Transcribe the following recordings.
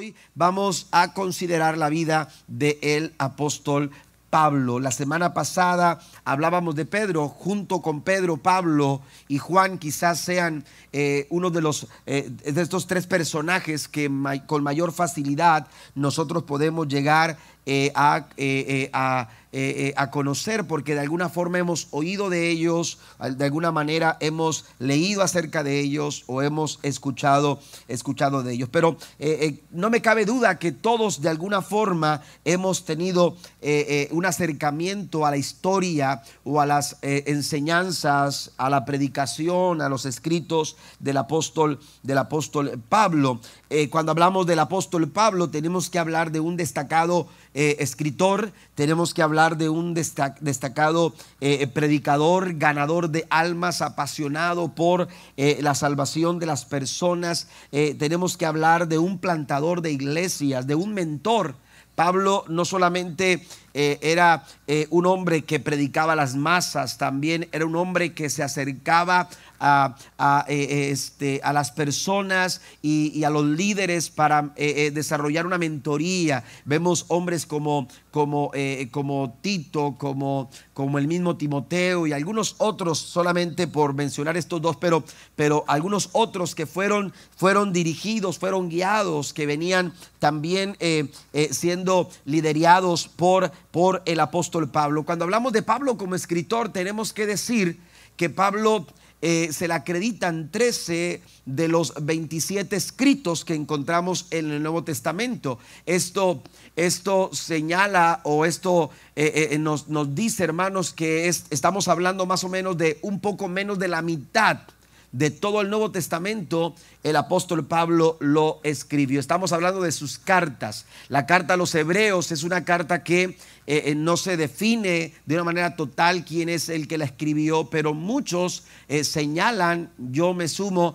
hoy vamos a considerar la vida del el apóstol Pablo. La semana pasada hablábamos de Pedro, junto con Pedro, Pablo y Juan quizás sean eh, uno de los eh, de estos tres personajes que con mayor facilidad nosotros podemos llegar eh, a, a eh, eh, a conocer porque de alguna forma hemos oído de ellos, de alguna manera hemos leído acerca de ellos o hemos escuchado, escuchado de ellos. Pero no me cabe duda que todos de alguna forma hemos tenido un acercamiento a la historia o a las enseñanzas, a la predicación, a los escritos del apóstol, del apóstol Pablo. Cuando hablamos del apóstol Pablo tenemos que hablar de un destacado escritor, tenemos que hablar de un destacado eh, predicador, ganador de almas, apasionado por eh, la salvación de las personas. Eh, tenemos que hablar de un plantador de iglesias, de un mentor. Pablo no solamente era un hombre que predicaba las masas, también era un hombre que se acercaba a, eh, eh, este, a las personas y, a los líderes para eh, desarrollar una mentoría. Vemos hombres como, como, como Tito, como, como el mismo Timoteo y algunos otros, solamente por mencionar estos dos, pero, pero algunos otros que fueron, fueron dirigidos, fueron guiados, que venían también siendo liderados por, por el apóstol Pablo. Cuando hablamos de Pablo como escritor, tenemos que decir que Pablo eh, se le acreditan 13 de los 27 escritos que encontramos en el Nuevo Testamento. Esto, esto señala o esto eh, eh, nos, nos, dice, hermanos, que estamos hablando más o menos de un poco menos de la mitad de todo el Nuevo Testamento, el apóstol Pablo lo escribió. Estamos hablando de sus cartas. La carta a los hebreos es una carta que eh, eh, no se define de una manera total quién es el que la escribió, pero muchos eh, señalan, yo me sumo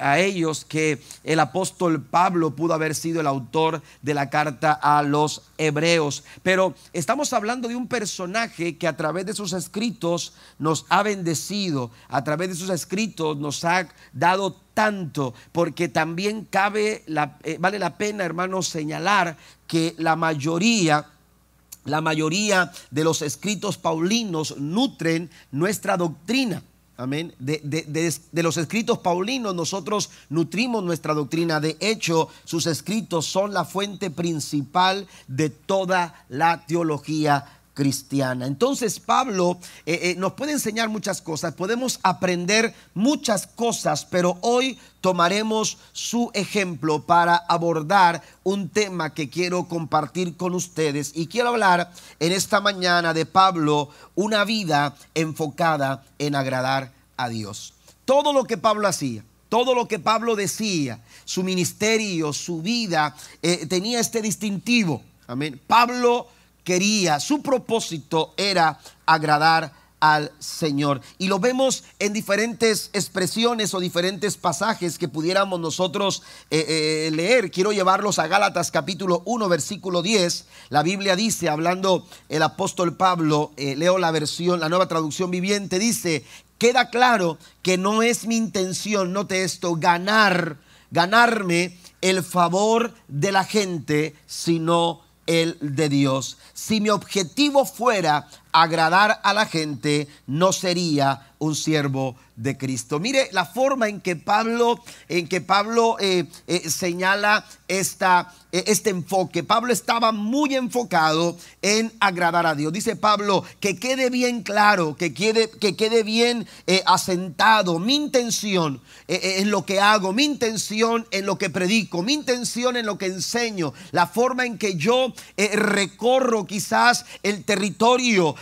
a ellos, que el apóstol Pablo pudo haber sido el autor de la carta a los hebreos. Pero estamos hablando de un personaje que a través de sus escritos nos ha bendecido, a través de sus escritos nos ha dado tanto, porque también cabe, vale la pena, hermanos, señalar que la mayoría la mayoría de los escritos paulinos nutren nuestra doctrina. Amén. De, los escritos paulinos nosotros nutrimos nuestra doctrina. De hecho, sus escritos son la fuente principal de toda la teología cristiana. Entonces Pablo eh, eh, nos puede enseñar muchas cosas, podemos aprender muchas cosas, pero hoy tomaremos su ejemplo para abordar un tema que quiero compartir con ustedes y quiero hablar en esta mañana de Pablo, una vida enfocada en agradar a Dios. Todo lo que Pablo hacía, todo lo que Pablo decía, su ministerio, su vida, eh, tenía este distintivo. Amén. Pablo quería, su propósito era agradar al Señor. Y lo vemos en diferentes expresiones o diferentes pasajes que pudiéramos nosotros eh, eh, leer. Quiero llevarlos a Gálatas capítulo 1, versículo 10. La Biblia dice, hablando el apóstol Pablo, eh, leo la versión, la nueva traducción viviente, dice, queda claro que no es mi intención, note esto, ganar, ganarme el favor de la gente, sino el de Dios. Si mi objetivo fuera agradar a la gente, no sería un siervo de Cristo. Mire la forma en que Pablo, en que Pablo eh, eh, señala esta, eh, este enfoque. Pablo estaba muy enfocado en agradar a Dios. Dice Pablo que quede bien claro, que quede, que quede bien asentado mi intención en lo que hago, mi intención en lo que predico, mi intención en lo que enseño, la forma en que yo recorro quizás el territorio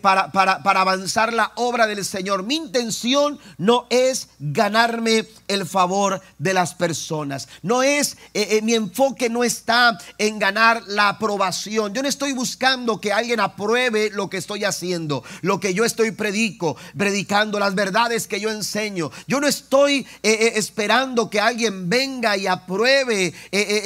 para, para, para avanzar la obra del Señor. Mi intención no es ganarme el favor de las personas. No es, eh, eh, mi enfoque no está en ganar la aprobación. Yo no estoy buscando que alguien apruebe lo que estoy haciendo, lo que yo estoy predico, predicando, las verdades que yo enseño. Yo no estoy eh, esperando que alguien venga y apruebe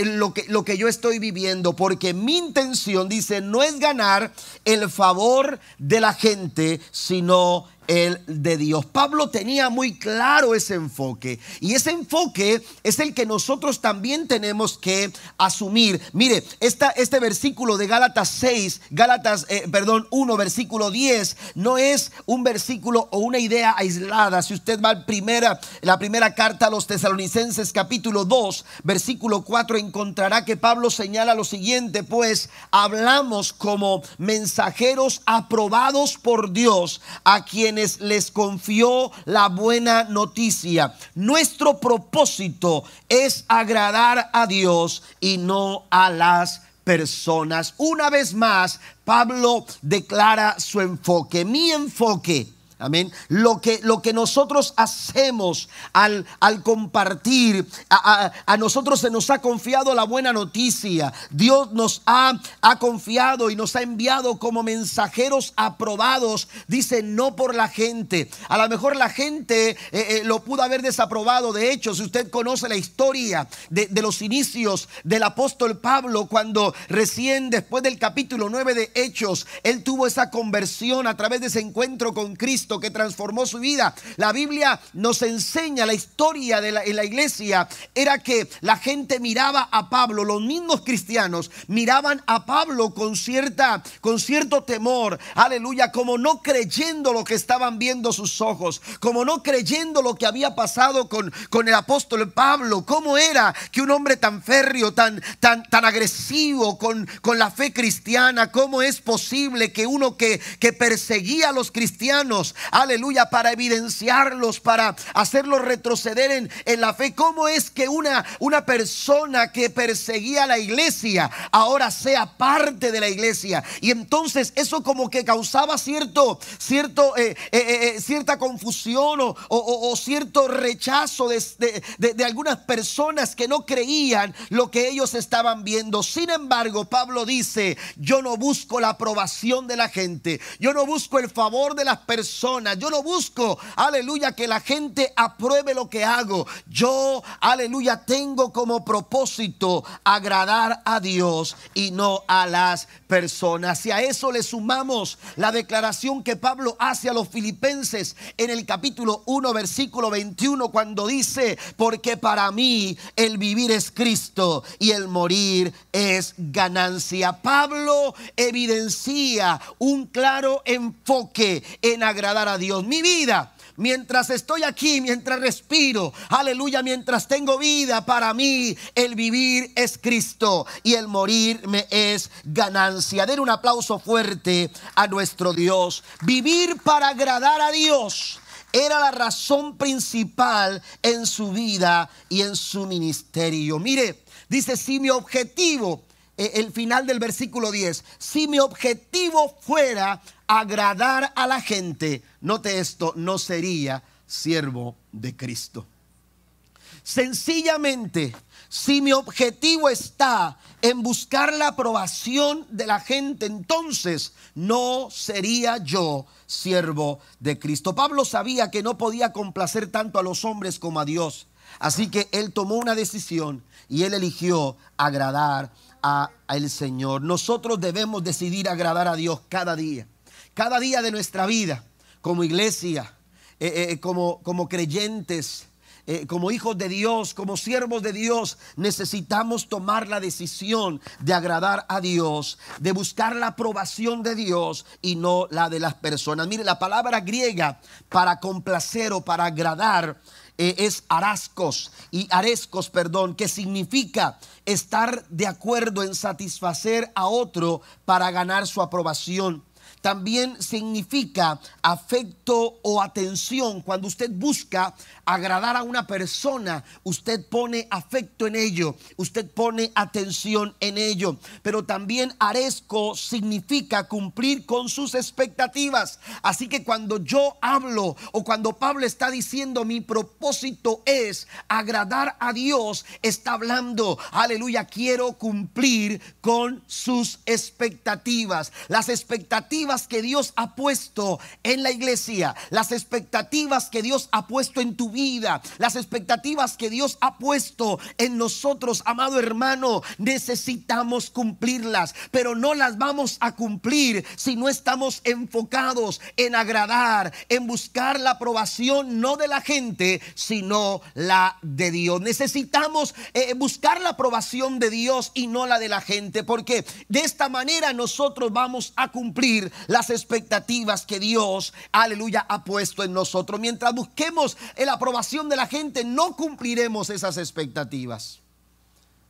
lo, que, lo que yo estoy viviendo, porque mi intención, dice, no es ganar el favor de la gente, sino el de Dios. Pablo tenía muy claro ese enfoque y ese enfoque es el que nosotros también tenemos que asumir. Mire, esta, este versículo de Gálatas 6, Gálatas, eh, perdón, 1, versículo 10, no es un versículo o una idea aislada. Si usted va a primera, la primera carta a los tesalonicenses capítulo 2, versículo 4, encontrará que Pablo señala lo siguiente, pues hablamos como mensajeros aprobados por Dios a quien les confió la buena noticia. Nuestro propósito es agradar a Dios y no a las personas. Una vez más, Pablo declara su enfoque. Mi enfoque Amén. Lo que, lo que nosotros hacemos al, al compartir, a, a, nosotros se nos ha confiado la buena noticia. Dios nos ha, ha confiado y nos ha enviado como mensajeros aprobados. Dice, no por la gente. A lo mejor la gente eh, eh, lo pudo haber desaprobado. De hecho, si usted conoce la historia de, de los inicios del apóstol Pablo, cuando recién después del capítulo 9 de Hechos, él tuvo esa conversión a través de ese encuentro con Cristo que transformó su vida. La Biblia nos enseña la historia de la, en la iglesia. Era que la gente miraba a Pablo, los mismos cristianos miraban a Pablo con cierta, con cierto temor. Aleluya, como no creyendo lo que estaban viendo sus ojos, como no creyendo lo que había pasado con, con el apóstol Pablo. ¿Cómo era que un hombre tan férreo, tan, tan, tan agresivo con, con la fe cristiana, cómo es posible que uno que, que perseguía a los cristianos aleluya, para evidenciarlos, para hacerlos retroceder en, en, la fe. ¿Cómo es que una, una persona que perseguía a la iglesia ahora sea parte de la iglesia? Y entonces eso como que causaba cierto, cierto, eh, eh, eh, cierta confusión o, o, o, cierto rechazo de, de, de algunas personas que no creían lo que ellos estaban viendo. Sin embargo, Pablo dice, yo no busco la aprobación de la gente, yo no busco el favor de las personas yo no busco, aleluya, que la gente apruebe lo que hago. Yo, aleluya, tengo como propósito agradar a Dios y no a las personas. Y a eso le sumamos la declaración que Pablo hace a los filipenses en el capítulo 1, versículo 21, cuando dice, porque para mí el vivir es Cristo y el morir es ganancia. Pablo evidencia un claro enfoque en agradar a Dios. Mi vida mientras estoy aquí, mientras respiro, aleluya, mientras tengo vida, para mí el vivir es Cristo y el morir me es ganancia. Den un aplauso fuerte a nuestro Dios. Vivir para agradar a Dios era la razón principal en su vida y en su ministerio. Mire, dice, si mi objetivo eh, el final del versículo 10, si mi objetivo fuera agradar a la gente, note esto, no sería siervo de Cristo. Sencillamente, si mi objetivo está en buscar la aprobación de la gente, entonces no sería yo siervo de Cristo. Pablo sabía que no podía complacer tanto a los hombres como a Dios. Así que él tomó una decisión y él eligió agradar a, el Señor. Nosotros debemos decidir agradar a Dios cada día, cada día de nuestra vida, como iglesia, eh, eh, como, como creyentes. Eh, como hijos de Dios, como siervos de Dios, necesitamos tomar la decisión de agradar a Dios, de buscar la aprobación de Dios y no la de las personas. Mire, la palabra griega para complacer o para agradar eh, es arascos y arescos, perdón, que significa estar de acuerdo en satisfacer a otro para ganar su aprobación también significa afecto o atención. Cuando usted busca agradar a una persona, usted pone afecto en ello, usted pone atención en ello. Pero también arezco significa cumplir con sus expectativas. Así que cuando yo hablo o cuando Pablo está diciendo mi propósito es agradar a Dios, está hablando, aleluya, quiero cumplir con sus expectativas. Las expectativas que Dios ha puesto en la iglesia, las expectativas que Dios ha puesto en tu vida, las expectativas que Dios ha puesto en nosotros, amado hermano, necesitamos cumplirlas, pero no las vamos a cumplir si no estamos enfocados en agradar, en buscar la aprobación no de la gente, sino la de Dios. Necesitamos eh, buscar la aprobación de Dios y no la de la gente, porque de esta manera nosotros vamos a cumplir las expectativas que Dios, aleluya, ha puesto en nosotros. Mientras busquemos la aprobación de la gente, no cumpliremos esas expectativas.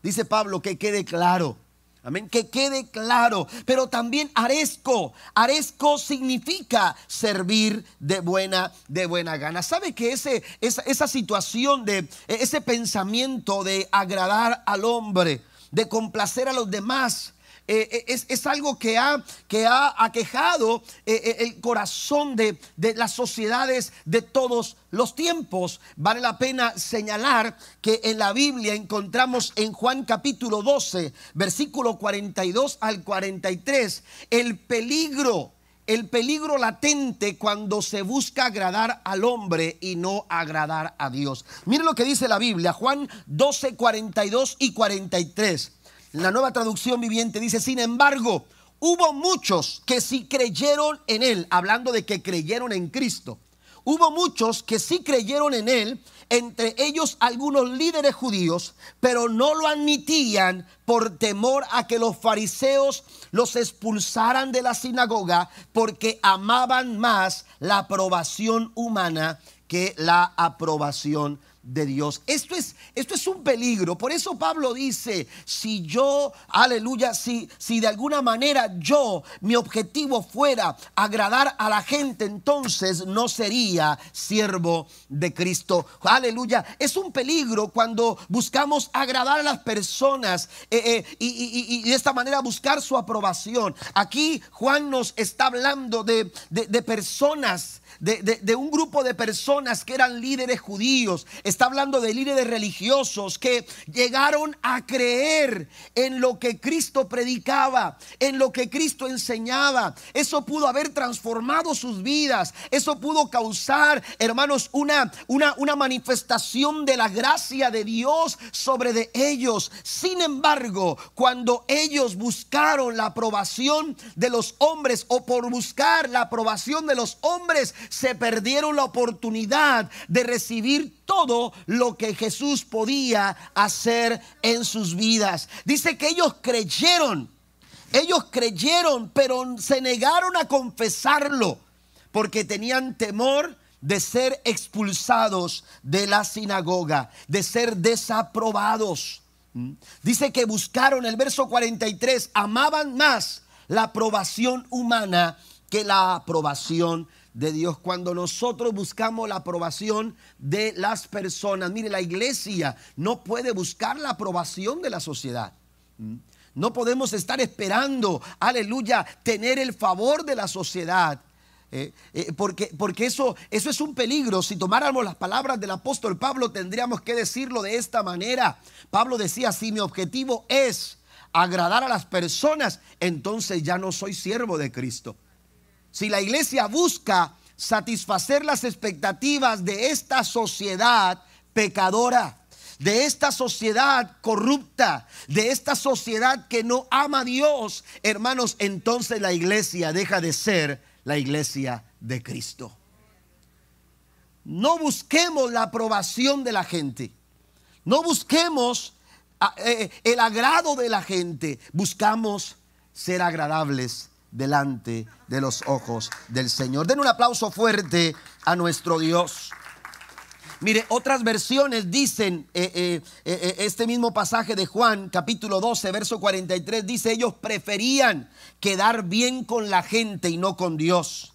Dice Pablo que quede claro. Amén, que quede claro. Pero también arezco. Arezco significa servir de buena, de buena gana. ¿Sabe que ese, esa, esa situación de ese pensamiento de agradar al hombre, de complacer a los demás, eh, eh, es, algo que ha, que ha aquejado eh, el corazón de, de las sociedades de todos los tiempos. Vale la pena señalar que en la Biblia encontramos en Juan capítulo 12, versículo 42 al 43, el peligro el peligro latente cuando se busca agradar al hombre y no agradar a Dios. Mire lo que dice la Biblia, Juan 12, 42 y 43. La nueva traducción viviente dice, sin embargo, hubo muchos que sí creyeron en Él, hablando de que creyeron en Cristo. Hubo muchos que sí creyeron en Él, entre ellos algunos líderes judíos, pero no lo admitían por temor a que los fariseos los expulsaran de la sinagoga porque amaban más la aprobación humana que la aprobación de Dios. Esto es, esto es un peligro. Por eso Pablo dice, si yo, aleluya, si, si de alguna manera yo, mi objetivo fuera agradar a la gente, entonces no sería siervo de Cristo. Aleluya. Es un peligro cuando buscamos agradar a las personas eh, eh, y, de esta manera buscar su aprobación. Aquí Juan nos está hablando de, de personas de, un grupo de personas que eran líderes judíos, está hablando de líderes religiosos que llegaron a creer en lo que Cristo predicaba, en lo que Cristo enseñaba. Eso pudo haber transformado sus vidas, eso pudo causar, hermanos, una, una, una manifestación de la gracia de Dios sobre de ellos. Sin embargo, cuando ellos buscaron la aprobación de los hombres o por buscar la aprobación de los hombres, se perdieron la oportunidad de recibir todo lo que Jesús podía hacer en sus vidas. Dice que ellos creyeron, ellos creyeron, pero se negaron a confesarlo porque tenían temor de ser expulsados de la sinagoga, de ser desaprobados. ¿Mm? Dice que buscaron el verso 43, amaban más la aprobación humana que la aprobación de Dios. Cuando nosotros buscamos la aprobación de las personas, mire, la iglesia no puede buscar la aprobación de la sociedad. ¿Mm? No podemos estar esperando, aleluya, tener el favor de la sociedad. Eh, eh, porque, porque eso, eso es un peligro. Si tomáramos las palabras del apóstol Pablo, tendríamos que decirlo de esta manera. Pablo decía, si mi objetivo es agradar a las personas, entonces ya no soy siervo de Cristo. Si la iglesia busca satisfacer las expectativas de esta sociedad pecadora, de esta sociedad corrupta, de esta sociedad que no ama a Dios, hermanos, entonces la iglesia deja de ser la iglesia de Cristo. No busquemos la aprobación de la gente. No busquemos ah, eh, el agrado de la gente. Buscamos ser agradables delante de los ojos del Señor. Den un aplauso fuerte a nuestro Dios. Mire, otras versiones dicen, eh, eh, eh, este mismo pasaje de Juan, capítulo 12, verso 43, dice, ellos preferían quedar bien con la gente y no con Dios.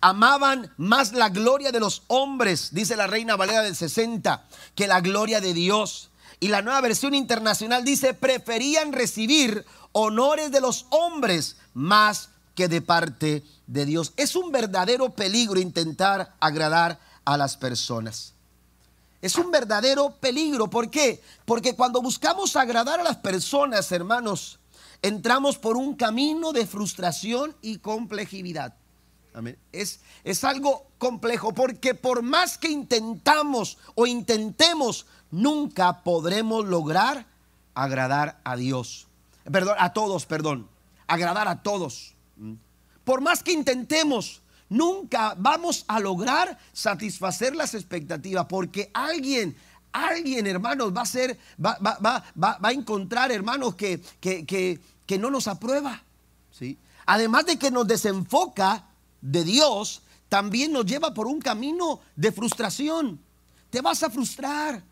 Amaban más la gloria de los hombres, dice la Reina Valera del 60, que la gloria de Dios. Y la nueva versión internacional dice, preferían recibir honores de los hombres más que de parte de Dios. Es un verdadero peligro intentar agradar a las personas. Es un verdadero peligro. ¿Por qué? Porque cuando buscamos agradar a las personas, hermanos, entramos por un camino de frustración y complejidad. Es, es algo complejo porque por más que intentamos o intentemos, nunca podremos lograr agradar a Dios. Perdón, a todos, perdón. Agradar a todos. Por más que intentemos, nunca vamos a lograr satisfacer las expectativas porque alguien alguien, hermanos, va a ser, va, va, va, va a encontrar, hermanos, que, que, que, que, no nos aprueba. ¿sí? Además de que nos desenfoca de Dios también nos lleva por un camino de frustración. Te vas a frustrar.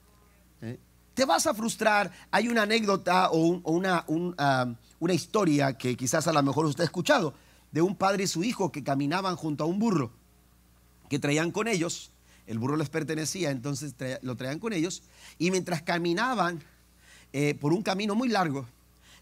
Te vas a frustrar. Hay una anécdota o, una, una historia que quizás a lo mejor usted ha escuchado de un padre y su hijo que caminaban junto a un burro que traían con ellos. El burro les pertenecía, entonces lo traían con ellos. Y mientras caminaban eh, por un camino muy largo,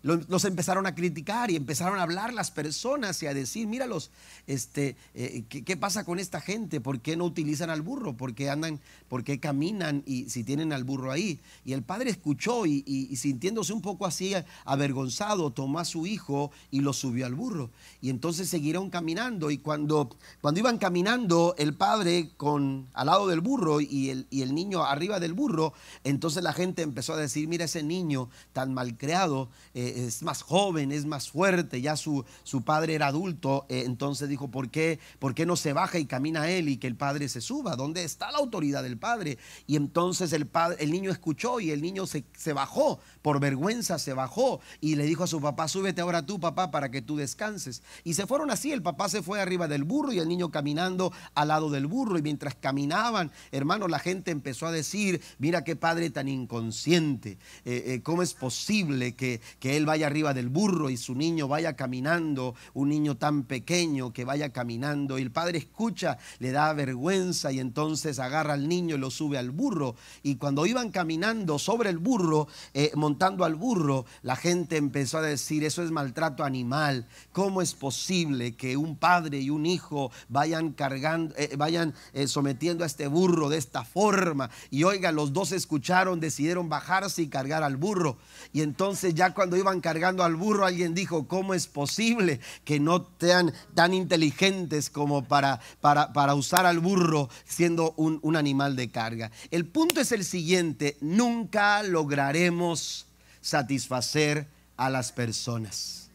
los, empezaron a criticar y empezaron a hablar las personas y a decir, míralos, este, eh, ¿qué, pasa con esta gente? ¿Por qué no utilizan al burro? ¿Por qué andan, por qué caminan y si tienen al burro ahí? Y el padre escuchó y, sintiéndose un poco así avergonzado, tomó a su hijo y lo subió al burro. Y entonces siguieron caminando y cuando, cuando iban caminando el padre con, al lado del burro y el, y el niño arriba del burro, entonces la gente empezó a decir, mira ese niño tan malcriado. Eh, es más joven, es más fuerte, ya su, su padre era adulto, eh, entonces dijo, ¿por qué, ¿por qué no se baja y camina él y que el padre se suba? ¿Dónde está la autoridad del padre? Y entonces el, padre, el niño escuchó y el niño se, se bajó, por vergüenza se bajó y le dijo a su papá, súbete ahora tú papá para que tú descanses. Y se fueron así, el papá se fue arriba del burro y el niño caminando al lado del burro y mientras caminaban, hermano, la gente empezó a decir, mira qué padre tan inconsciente, eh, eh, ¿cómo es posible que, que él vaya arriba del burro y su niño vaya caminando, un niño tan pequeño que vaya caminando. Y el padre escucha, le da vergüenza y entonces agarra al niño y lo sube al burro. Y cuando iban caminando sobre el burro, eh, montando al burro, la gente empezó a decir, eso es maltrato animal. ¿Cómo es posible que un padre y un hijo vayan cargando, eh, vayan eh, sometiendo a este burro de esta forma? Y oiga, los dos escucharon, decidieron bajarse y cargar al burro. Y entonces ya cuando iban cargando al burro, alguien dijo, ¿cómo es posible que no sean tan inteligentes como para, para, para usar al burro siendo un, un animal de carga? El punto es el siguiente, nunca lograremos satisfacer a las personas.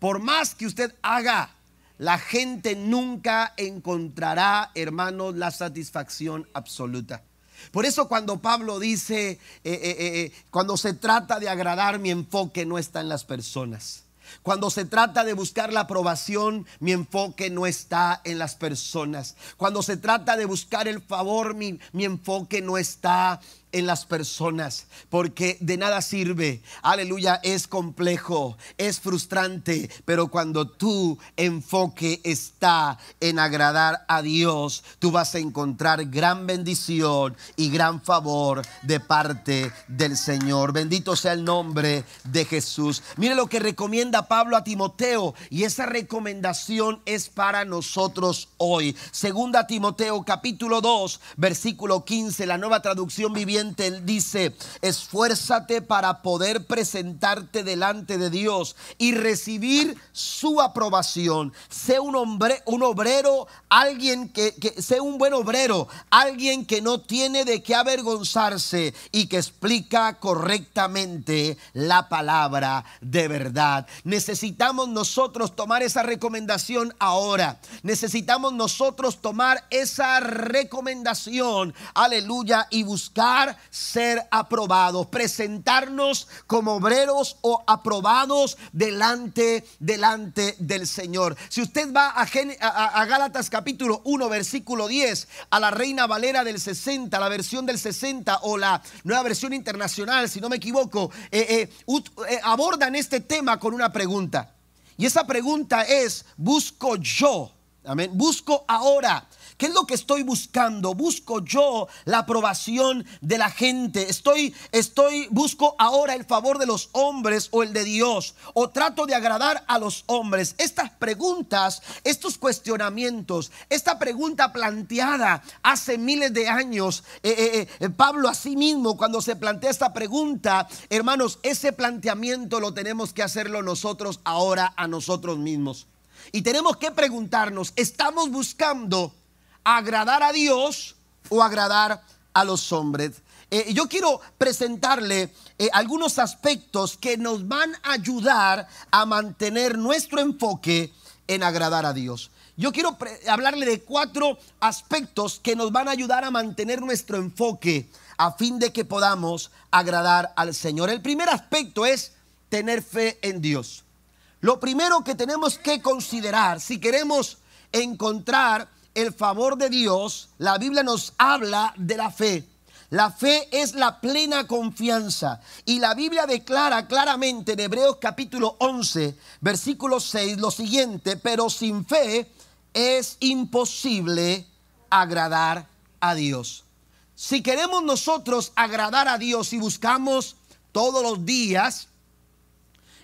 Por más que usted haga, la gente nunca encontrará, hermanos, la satisfacción absoluta. Por eso cuando Pablo dice, eh, eh, eh, cuando se trata de agradar, mi enfoque no está en las personas. Cuando se trata de buscar la aprobación, mi enfoque no está en las personas. Cuando se trata de buscar el favor, mi, mi enfoque no está en las personas, porque de nada sirve. Aleluya, es complejo, es frustrante, pero cuando tu enfoque está en agradar a Dios, tú vas a encontrar gran bendición y gran favor de parte del Señor. Bendito sea el nombre de Jesús. Mire lo que recomienda Pablo a Timoteo y esa recomendación es para nosotros hoy. Segunda Timoteo capítulo 2, versículo 15, la nueva traducción viviente él dice, esfuérzate para poder presentarte delante de Dios y recibir su aprobación. Sé un hombre, un obrero, alguien que, que sé un buen obrero, alguien que no tiene de qué avergonzarse y que explica correctamente la palabra de verdad. Necesitamos nosotros tomar esa recomendación ahora. Necesitamos nosotros tomar esa recomendación, aleluya, y buscar ser aprobados, presentarnos como obreros o aprobados delante, delante del Señor. Si usted va a, Gálatas capítulo 1, versículo 10, a la Reina Valera del 60, la versión del 60 o la nueva versión internacional, si no me equivoco, eh, eh, eh, abordan este tema con una pregunta. Y esa pregunta es, ¿busco yo? Amén. Busco ahora ¿Qué es lo que estoy buscando? Busco yo la aprobación de la gente. Estoy, estoy, busco ahora el favor de los hombres o el de Dios. O trato de agradar a los hombres. Estas preguntas, estos cuestionamientos, esta pregunta planteada hace miles de años, eh, eh, eh, Pablo a sí mismo cuando se plantea esta pregunta, hermanos, ese planteamiento lo tenemos que hacerlo nosotros ahora a nosotros mismos. Y tenemos que preguntarnos, ¿estamos buscando agradar a Dios o agradar a los hombres? Eh, yo quiero presentarle eh, algunos aspectos que nos van a ayudar a mantener nuestro enfoque en agradar a Dios. Yo quiero hablarle de cuatro aspectos que nos van a ayudar a mantener nuestro enfoque a fin de que podamos agradar al Señor. El primer aspecto es tener fe en Dios. Lo primero que tenemos que considerar, si queremos encontrar el favor de Dios, la Biblia nos habla de la fe. La fe es la plena confianza. Y la Biblia declara claramente en Hebreos capítulo 11, versículo 6, lo siguiente, pero sin fe es imposible agradar a Dios. Si queremos nosotros agradar a Dios y buscamos todos los días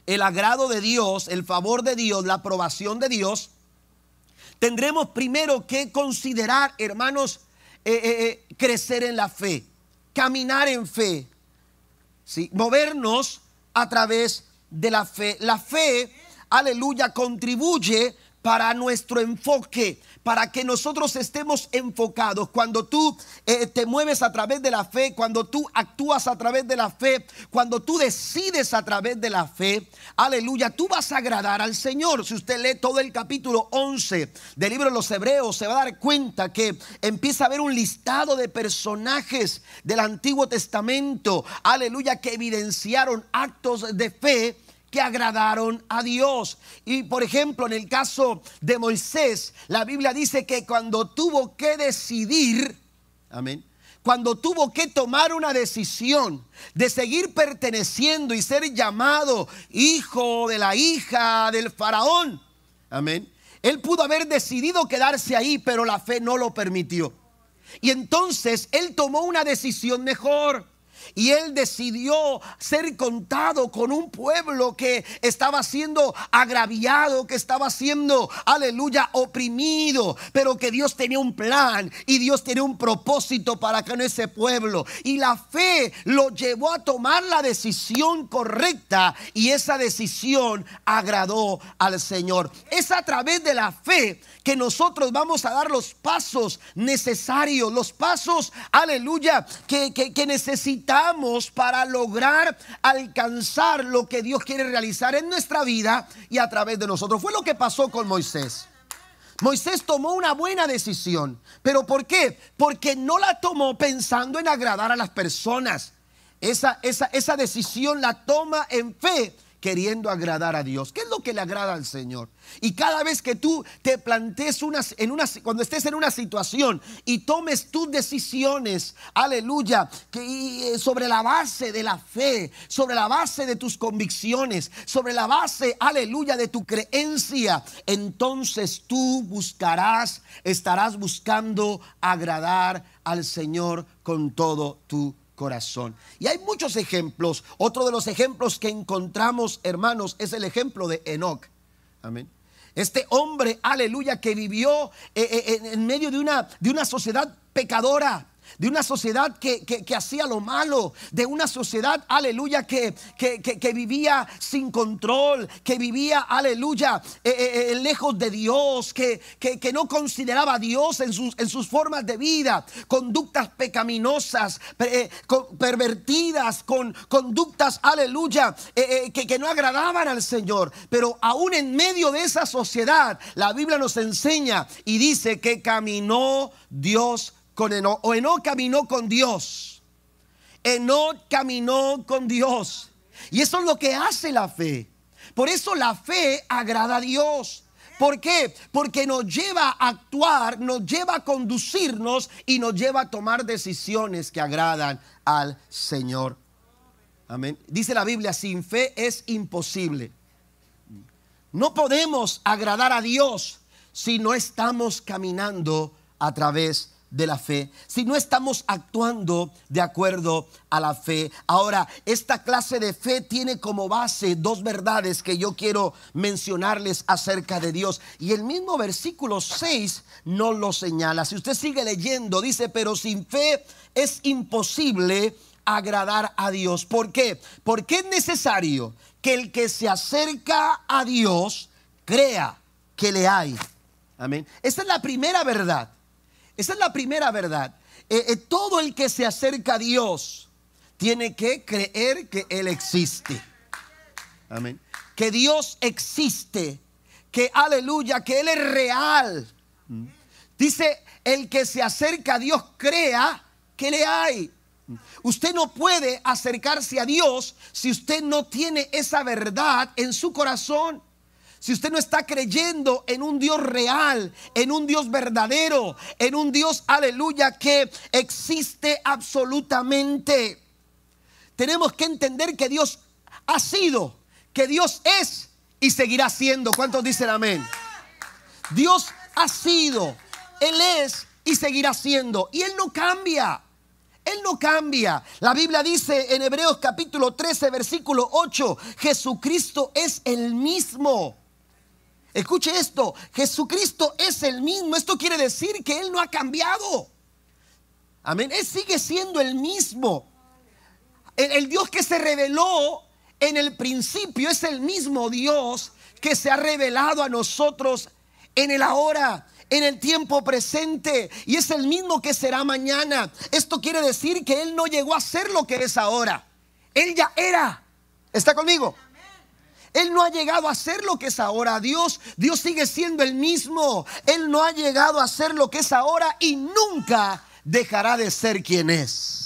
el agrado de Dios, el favor de Dios, la aprobación de Dios, tendremos primero que considerar, hermanos, eh, eh, eh, crecer en la fe, caminar en fe, ¿sí? movernos a través de la fe. La fe, aleluya, contribuye para nuestro enfoque, para que nosotros estemos enfocados. Cuando tú eh, te mueves a través de la fe, cuando tú actúas a través de la fe, cuando tú decides a través de la fe, aleluya, tú vas a agradar al Señor. Si usted lee todo el capítulo 11 del libro de los Hebreos, se va a dar cuenta que empieza a haber un listado de personajes del Antiguo Testamento, aleluya, que evidenciaron actos de fe que agradaron a Dios. Y por ejemplo, en el caso de Moisés, la Biblia dice que cuando tuvo que decidir, amén, cuando tuvo que tomar una decisión de seguir perteneciendo y ser llamado hijo de la hija del faraón, amén, él pudo haber decidido quedarse ahí, pero la fe no lo permitió. Y entonces él tomó una decisión mejor. Y él decidió ser contado con un pueblo que estaba siendo agraviado, que estaba siendo, aleluya, oprimido, pero que Dios tenía un plan y Dios tenía un propósito para con ese pueblo. Y la fe lo llevó a tomar la decisión correcta y esa decisión agradó al Señor. Es a través de la fe que nosotros vamos a dar los pasos necesarios, los pasos, aleluya, que, que necesitamos para lograr alcanzar lo que Dios quiere realizar en nuestra vida y a través de nosotros. Fue lo que pasó con Moisés. Moisés tomó una buena decisión. ¿Pero por qué? Porque no la tomó pensando en agradar a las personas. Esa, esa, esa decisión la toma en fe queriendo agradar a Dios. ¿Qué es lo que le agrada al Señor? Y cada vez que tú te plantees unas, en una, cuando estés en una situación y tomes tus decisiones, aleluya, que, sobre la base de la fe, sobre la base de tus convicciones, sobre la base, aleluya, de tu creencia, entonces tú buscarás, estarás buscando agradar al Señor con todo tu corazón. Y hay muchos ejemplos. Otro de los ejemplos que encontramos, hermanos, es el ejemplo de Enoch. Amén. Este hombre, aleluya, que vivió eh, eh, en medio de una, de una sociedad pecadora de una sociedad que, hacía lo malo, de una sociedad, aleluya, que, que vivía sin control, que vivía, aleluya, eh, eh, eh, lejos de Dios, que, no consideraba a Dios en sus, en sus formas de vida, conductas pecaminosas, pervertidas, con conductas, aleluya, que, no agradaban al Señor. Pero aún en medio de esa sociedad, la Biblia nos enseña y dice que caminó Dios con o caminó con Dios. Enoch caminó con Dios. Y eso es lo que hace la fe. Por eso la fe agrada a Dios. ¿Por qué? Porque nos lleva a actuar, nos lleva a conducirnos y nos lleva a tomar decisiones que agradan al Señor. Amén. Dice la Biblia, sin fe es imposible. No podemos agradar a Dios si no estamos caminando a través de la fe, si no estamos actuando de acuerdo a la fe. Ahora, esta clase de fe tiene como base dos verdades que yo quiero mencionarles acerca de Dios. Y el mismo versículo 6 no lo señala. Si usted sigue leyendo, dice, pero sin fe es imposible agradar a Dios. ¿Por qué? Porque es necesario que el que se acerca a Dios crea que le hay. Amén. Esa es la primera verdad. Esa es la primera verdad. Eh, eh, todo el que se acerca a Dios tiene que creer que Él existe. Amén. Que Dios existe. Que aleluya, que Él es real. Dice, el que se acerca a Dios crea que le hay. Usted no puede acercarse a Dios si usted no tiene esa verdad en su corazón si usted no está creyendo en un Dios real, en un Dios verdadero, en un Dios, aleluya, que existe absolutamente, tenemos que entender que Dios ha sido, que Dios es y seguirá siendo. ¿Cuántos dicen amén? Dios ha sido, Él es y seguirá siendo. Y Él no cambia. Él no cambia. La Biblia dice en Hebreos capítulo 13, versículo 8, Jesucristo es el mismo Escuche esto, Jesucristo es el mismo. Esto quiere decir que Él no ha cambiado. Amén. Él sigue siendo el mismo. El, Dios que se reveló en el principio es el mismo Dios que se ha revelado a nosotros en el ahora, en el tiempo presente. Y es el mismo que será mañana. Esto quiere decir que Él no llegó a ser lo que es ahora. Él ya era. ¿Está conmigo? Él no ha llegado a ser lo que es ahora. Dios, Dios sigue siendo el mismo. Él no ha llegado a ser lo que es ahora y nunca dejará de ser quien es.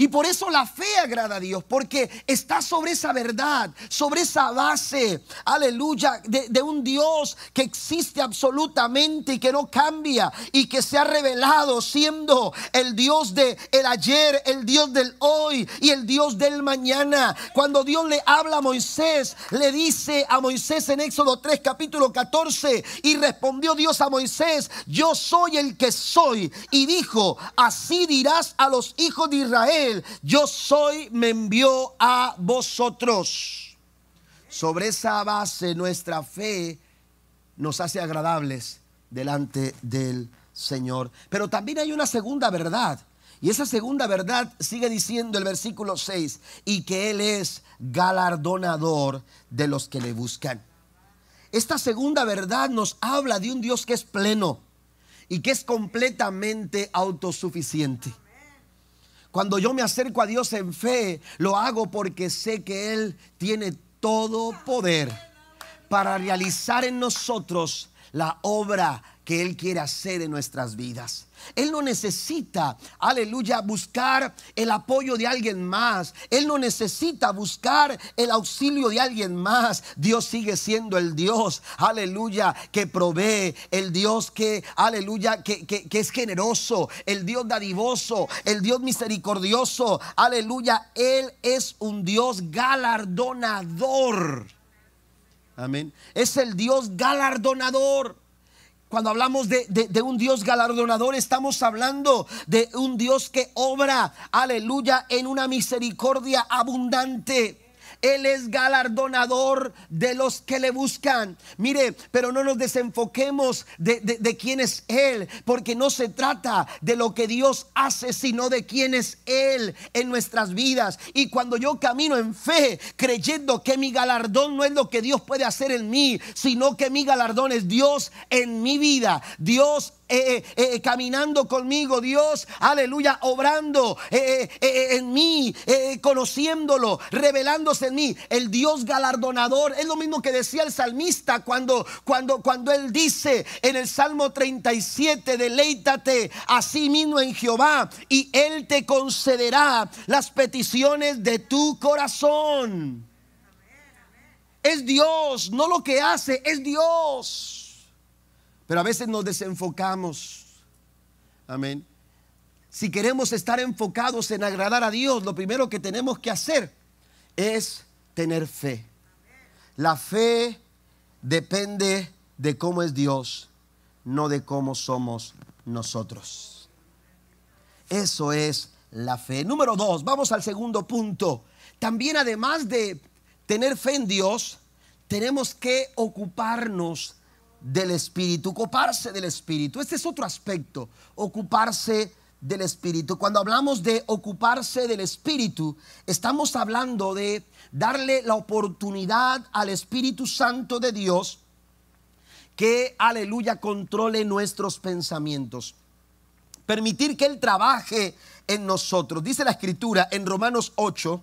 Y por eso la fe agrada a Dios, porque está sobre esa verdad, sobre esa base, aleluya, de, un Dios que existe absolutamente y que no cambia y que se ha revelado siendo el Dios de el ayer, el Dios del hoy y el Dios del mañana. Cuando Dios le habla a Moisés, le dice a Moisés en Éxodo 3, capítulo 14, y respondió Dios a Moisés, yo soy el que soy. Y dijo, así dirás a los hijos de Israel yo soy, me envió a vosotros. Sobre esa base nuestra fe nos hace agradables delante del Señor. Pero también hay una segunda verdad. Y esa segunda verdad sigue diciendo el versículo 6, y que Él es galardonador de los que le buscan. Esta segunda verdad nos habla de un Dios que es pleno y que es completamente autosuficiente. Cuando yo me acerco a Dios en fe, lo hago porque sé que Él tiene todo poder para realizar en nosotros la obra que Él quiere hacer en nuestras vidas. Él no necesita, aleluya, buscar el apoyo de alguien más. Él no necesita buscar el auxilio de alguien más. Dios sigue siendo el Dios, aleluya, que provee, el Dios que, aleluya, que, que es generoso, el Dios dadivoso, el Dios misericordioso, aleluya. Él es un Dios galardonador. Amén. Es el Dios galardonador. Cuando hablamos de, un Dios galardonador, estamos hablando de un Dios que obra, aleluya, en una misericordia abundante. Él es galardonador de los que le buscan. Mire, pero no nos desenfoquemos de, quién es Él, porque no se trata de lo que Dios hace, sino de quién es Él en nuestras vidas. Y cuando yo camino en fe, creyendo que mi galardón no es lo que Dios puede hacer en mí, sino que mi galardón es Dios en mi vida, Dios eh, eh, caminando conmigo, Dios, aleluya, obrando en mí, conociéndolo, revelándose en mí, el Dios galardonador. Es lo mismo que decía el salmista cuando, cuando, cuando él dice en el Salmo 37, deleítate a sí mismo en Jehová y él te concederá las peticiones de tu corazón. Es Dios, no lo que hace, es Dios. Pero a veces nos desenfocamos. Amén. Si queremos estar enfocados en agradar a Dios, lo primero que tenemos que hacer es tener fe. La fe depende de cómo es Dios, no de cómo somos nosotros. Eso es la fe. Número dos, vamos al segundo punto. También además de tener fe en Dios, tenemos que ocuparnos del Espíritu, ocuparse del Espíritu. Este es otro aspecto, ocuparse del Espíritu. Cuando hablamos de ocuparse del Espíritu, estamos hablando de darle la oportunidad al Espíritu Santo de Dios que, aleluya, controle nuestros pensamientos. Permitir que Él trabaje en nosotros. Dice la Escritura en Romanos 8,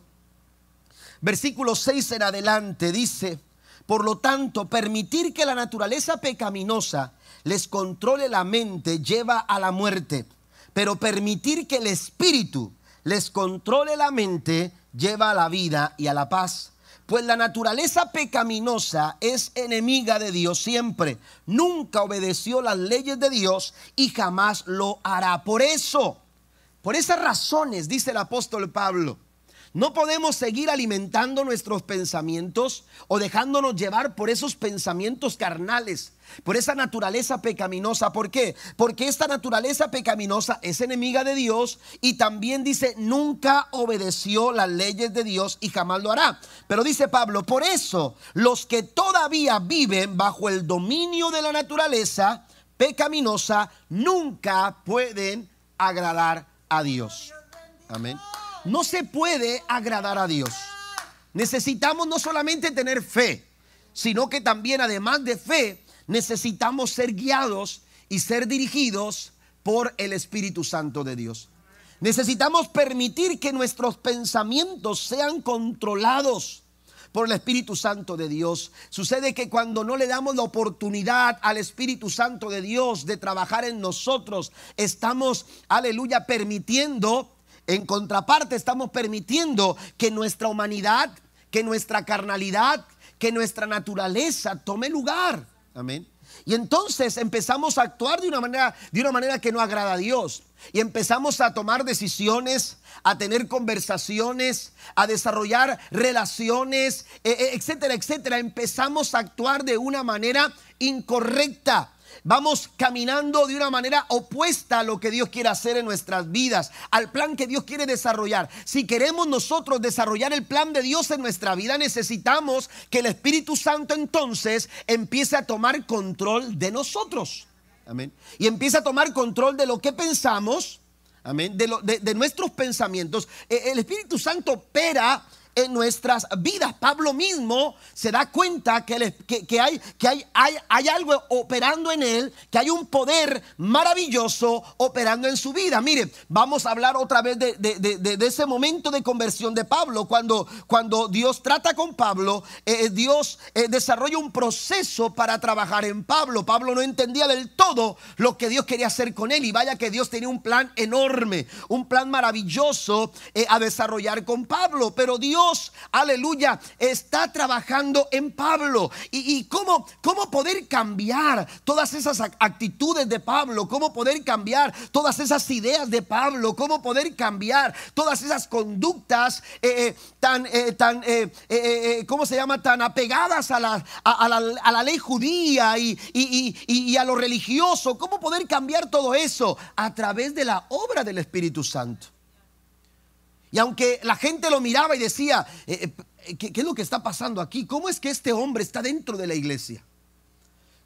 versículo 6 en adelante, dice, por lo tanto, permitir que la naturaleza pecaminosa les controle la mente lleva a la muerte, pero permitir que el espíritu les controle la mente lleva a la vida y a la paz. Pues la naturaleza pecaminosa es enemiga de Dios siempre. Nunca obedeció las leyes de Dios y jamás lo hará. Por eso, por esas razones, dice el apóstol Pablo, no podemos seguir alimentando nuestros pensamientos o dejándonos llevar por esos pensamientos carnales, por esa naturaleza pecaminosa. ¿Por qué? Porque esta naturaleza pecaminosa es enemiga de Dios y también dice, nunca obedeció las leyes de Dios y jamás lo hará. Pero dice Pablo, por eso los que todavía viven bajo el dominio de la naturaleza pecaminosa nunca pueden agradar a Dios. Amén no se puede agradar a Dios. Necesitamos no solamente tener fe, sino que también además de fe, necesitamos ser guiados y ser dirigidos por el Espíritu Santo de Dios. Necesitamos permitir que nuestros pensamientos sean controlados por el Espíritu Santo de Dios. Sucede que cuando no le damos la oportunidad al Espíritu Santo de Dios de trabajar en nosotros, estamos, aleluya, permitiendo en contraparte, estamos permitiendo que nuestra humanidad, que nuestra carnalidad, que nuestra naturaleza tome lugar. Amén. Y entonces empezamos a actuar de una manera, de una manera que no agrada a Dios. Y empezamos a tomar decisiones, a tener conversaciones, a desarrollar relaciones, e, e, etcétera, etcétera. Empezamos a actuar de una manera incorrecta. Vamos caminando de una manera opuesta a lo que Dios quiere hacer en nuestras vidas, al plan que Dios quiere desarrollar. Si queremos nosotros desarrollar el plan de Dios en nuestra vida, necesitamos que el Espíritu Santo entonces empiece a tomar control de nosotros. Amén. Y empiece a tomar control de lo que pensamos. Amén. De, nuestros pensamientos. E, el Espíritu Santo opera en nuestras vidas. Pablo mismo se da cuenta que, que, hay, que hay, hay, hay, algo operando en él, que hay un poder maravilloso operando en su vida. Mire, vamos a hablar otra vez de, de, ese momento de conversión de Pablo, cuando, cuando Dios trata con Pablo, eh, eh, Dios eh, desarrolla un proceso para trabajar en Pablo. Pablo no entendía del todo lo que Dios quería hacer con él y vaya que Dios tenía un plan enorme, un plan maravilloso a desarrollar con Pablo, pero Dios aleluya, está trabajando en Pablo. ¿Y, cómo, cómo poder cambiar todas esas actitudes de Pablo? ¿Cómo poder cambiar todas esas ideas de Pablo? ¿Cómo poder cambiar todas esas conductas eh, eh, tan, eh, tan ¿cómo se llama? Tan apegadas a la, a, la, ley judía y, y a lo religioso. ¿Cómo poder cambiar todo eso? A través de la obra del Espíritu Santo. Y aunque la gente lo miraba y decía, eh, eh, ¿qué, es lo que está pasando aquí? ¿Cómo es que este hombre está dentro de la iglesia?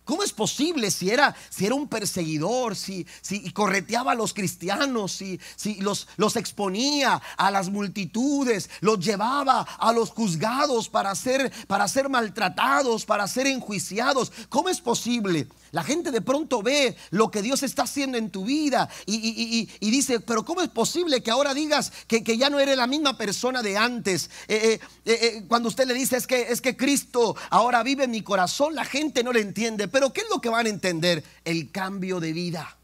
¿Cómo es posible si era, si era un perseguidor, si, si correteaba a los cristianos, si, si los, los, exponía a las multitudes, los llevaba a los juzgados para ser, para ser maltratados, para ser enjuiciados? ¿Cómo es posible la gente de pronto ve lo que Dios está haciendo en tu vida y, dice, pero ¿cómo es posible que ahora digas que, ya no eres la misma persona de antes? Eh, eh, eh, cuando usted le dice es que, es que Cristo ahora vive en mi corazón, la gente no le entiende. ¿Qué es lo que van a entender? El cambio de vida.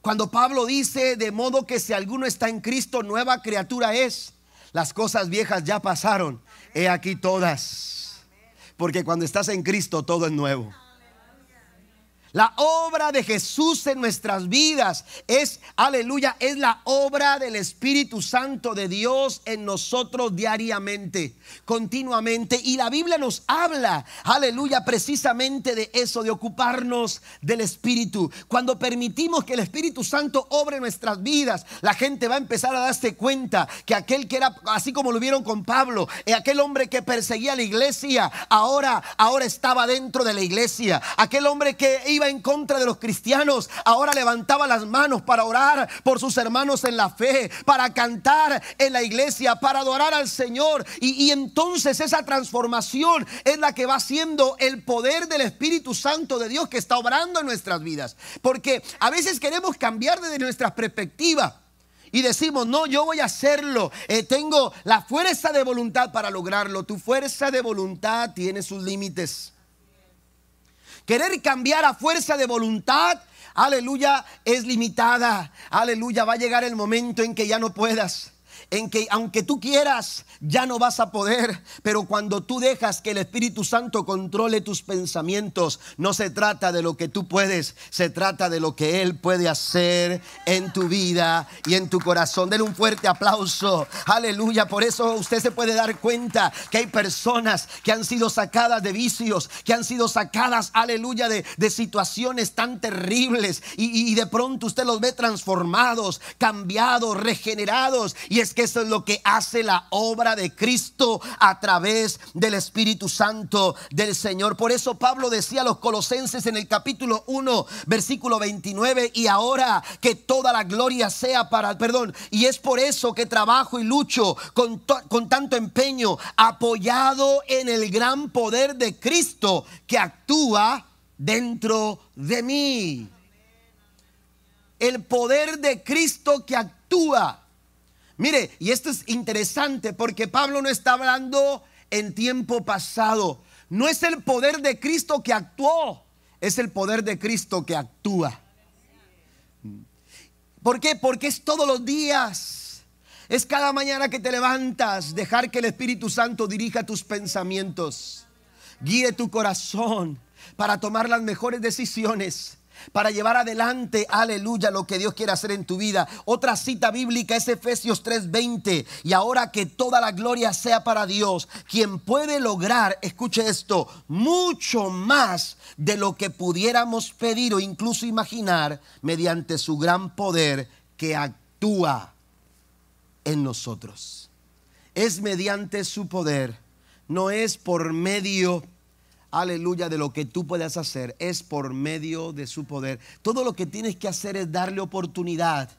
Cuando Pablo dice, de modo que si alguno está en Cristo, nueva criatura es. Las cosas viejas ya pasaron. He aquí todas. Porque cuando estás en Cristo todo es nuevo. La obra de Jesús en nuestras vidas es, aleluya, es la obra del Espíritu Santo de Dios en nosotros diariamente, continuamente. Y la Biblia nos habla, aleluya, precisamente de eso, de ocuparnos del Espíritu. Cuando permitimos que el Espíritu Santo obre en nuestras vidas, la gente va a empezar a darse cuenta que aquel que era, así como lo vieron con Pablo, eh, aquel hombre que perseguía la iglesia, ahora, ahora estaba dentro de la iglesia. Aquel hombre que iba en contra de los cristianos, ahora levantaba las manos para orar por sus hermanos en la fe, para cantar en la iglesia, para adorar al Señor. Y, entonces esa transformación es la que va siendo el poder del Espíritu Santo de Dios que está obrando en nuestras vidas. Porque a veces queremos cambiar desde nuestra perspectiva y decimos, no, yo voy a hacerlo, eh, tengo la fuerza de voluntad para lograrlo. Tu fuerza de voluntad tiene sus límites. Querer cambiar a fuerza de voluntad, aleluya, es limitada. Aleluya, va a llegar el momento en que ya no puedas en que aunque tú quieras, ya no vas a poder, pero cuando tú dejas que el Espíritu Santo controle tus pensamientos, no se trata de lo que tú puedes, se trata de lo que Él puede hacer en tu vida y en tu corazón. Denle un fuerte aplauso, aleluya. Por eso usted se puede dar cuenta que hay personas que han sido sacadas de vicios, que han sido sacadas, aleluya, de, situaciones tan terribles y, y de pronto usted los ve transformados, cambiados, regenerados y es que eso es lo que hace la obra de Cristo a través del Espíritu Santo del Señor. Por eso Pablo decía a los colosenses en el capítulo 1, versículo 29, y ahora que toda la gloria sea para, perdón, y es por eso que trabajo y lucho con, con tanto empeño, apoyado en el gran poder de Cristo que actúa dentro de mí. El poder de Cristo que actúa. Mire, y esto es interesante porque Pablo no está hablando en tiempo pasado. No es el poder de Cristo que actuó, es el poder de Cristo que actúa. ¿Por qué? Porque es todos los días. Es cada mañana que te levantas, dejar que el Espíritu Santo dirija tus pensamientos, guíe tu corazón para tomar las mejores decisiones para llevar adelante, aleluya, lo que Dios quiere hacer en tu vida. Otra cita bíblica es Efesios 3:20. Y ahora que toda la gloria sea para Dios, quien puede lograr, escuche esto, mucho más de lo que pudiéramos pedir o incluso imaginar mediante su gran poder que actúa en nosotros. Es mediante su poder, no es por medio aleluya, de lo que tú puedas hacer es por medio de su poder. Todo lo que tienes que hacer es darle oportunidad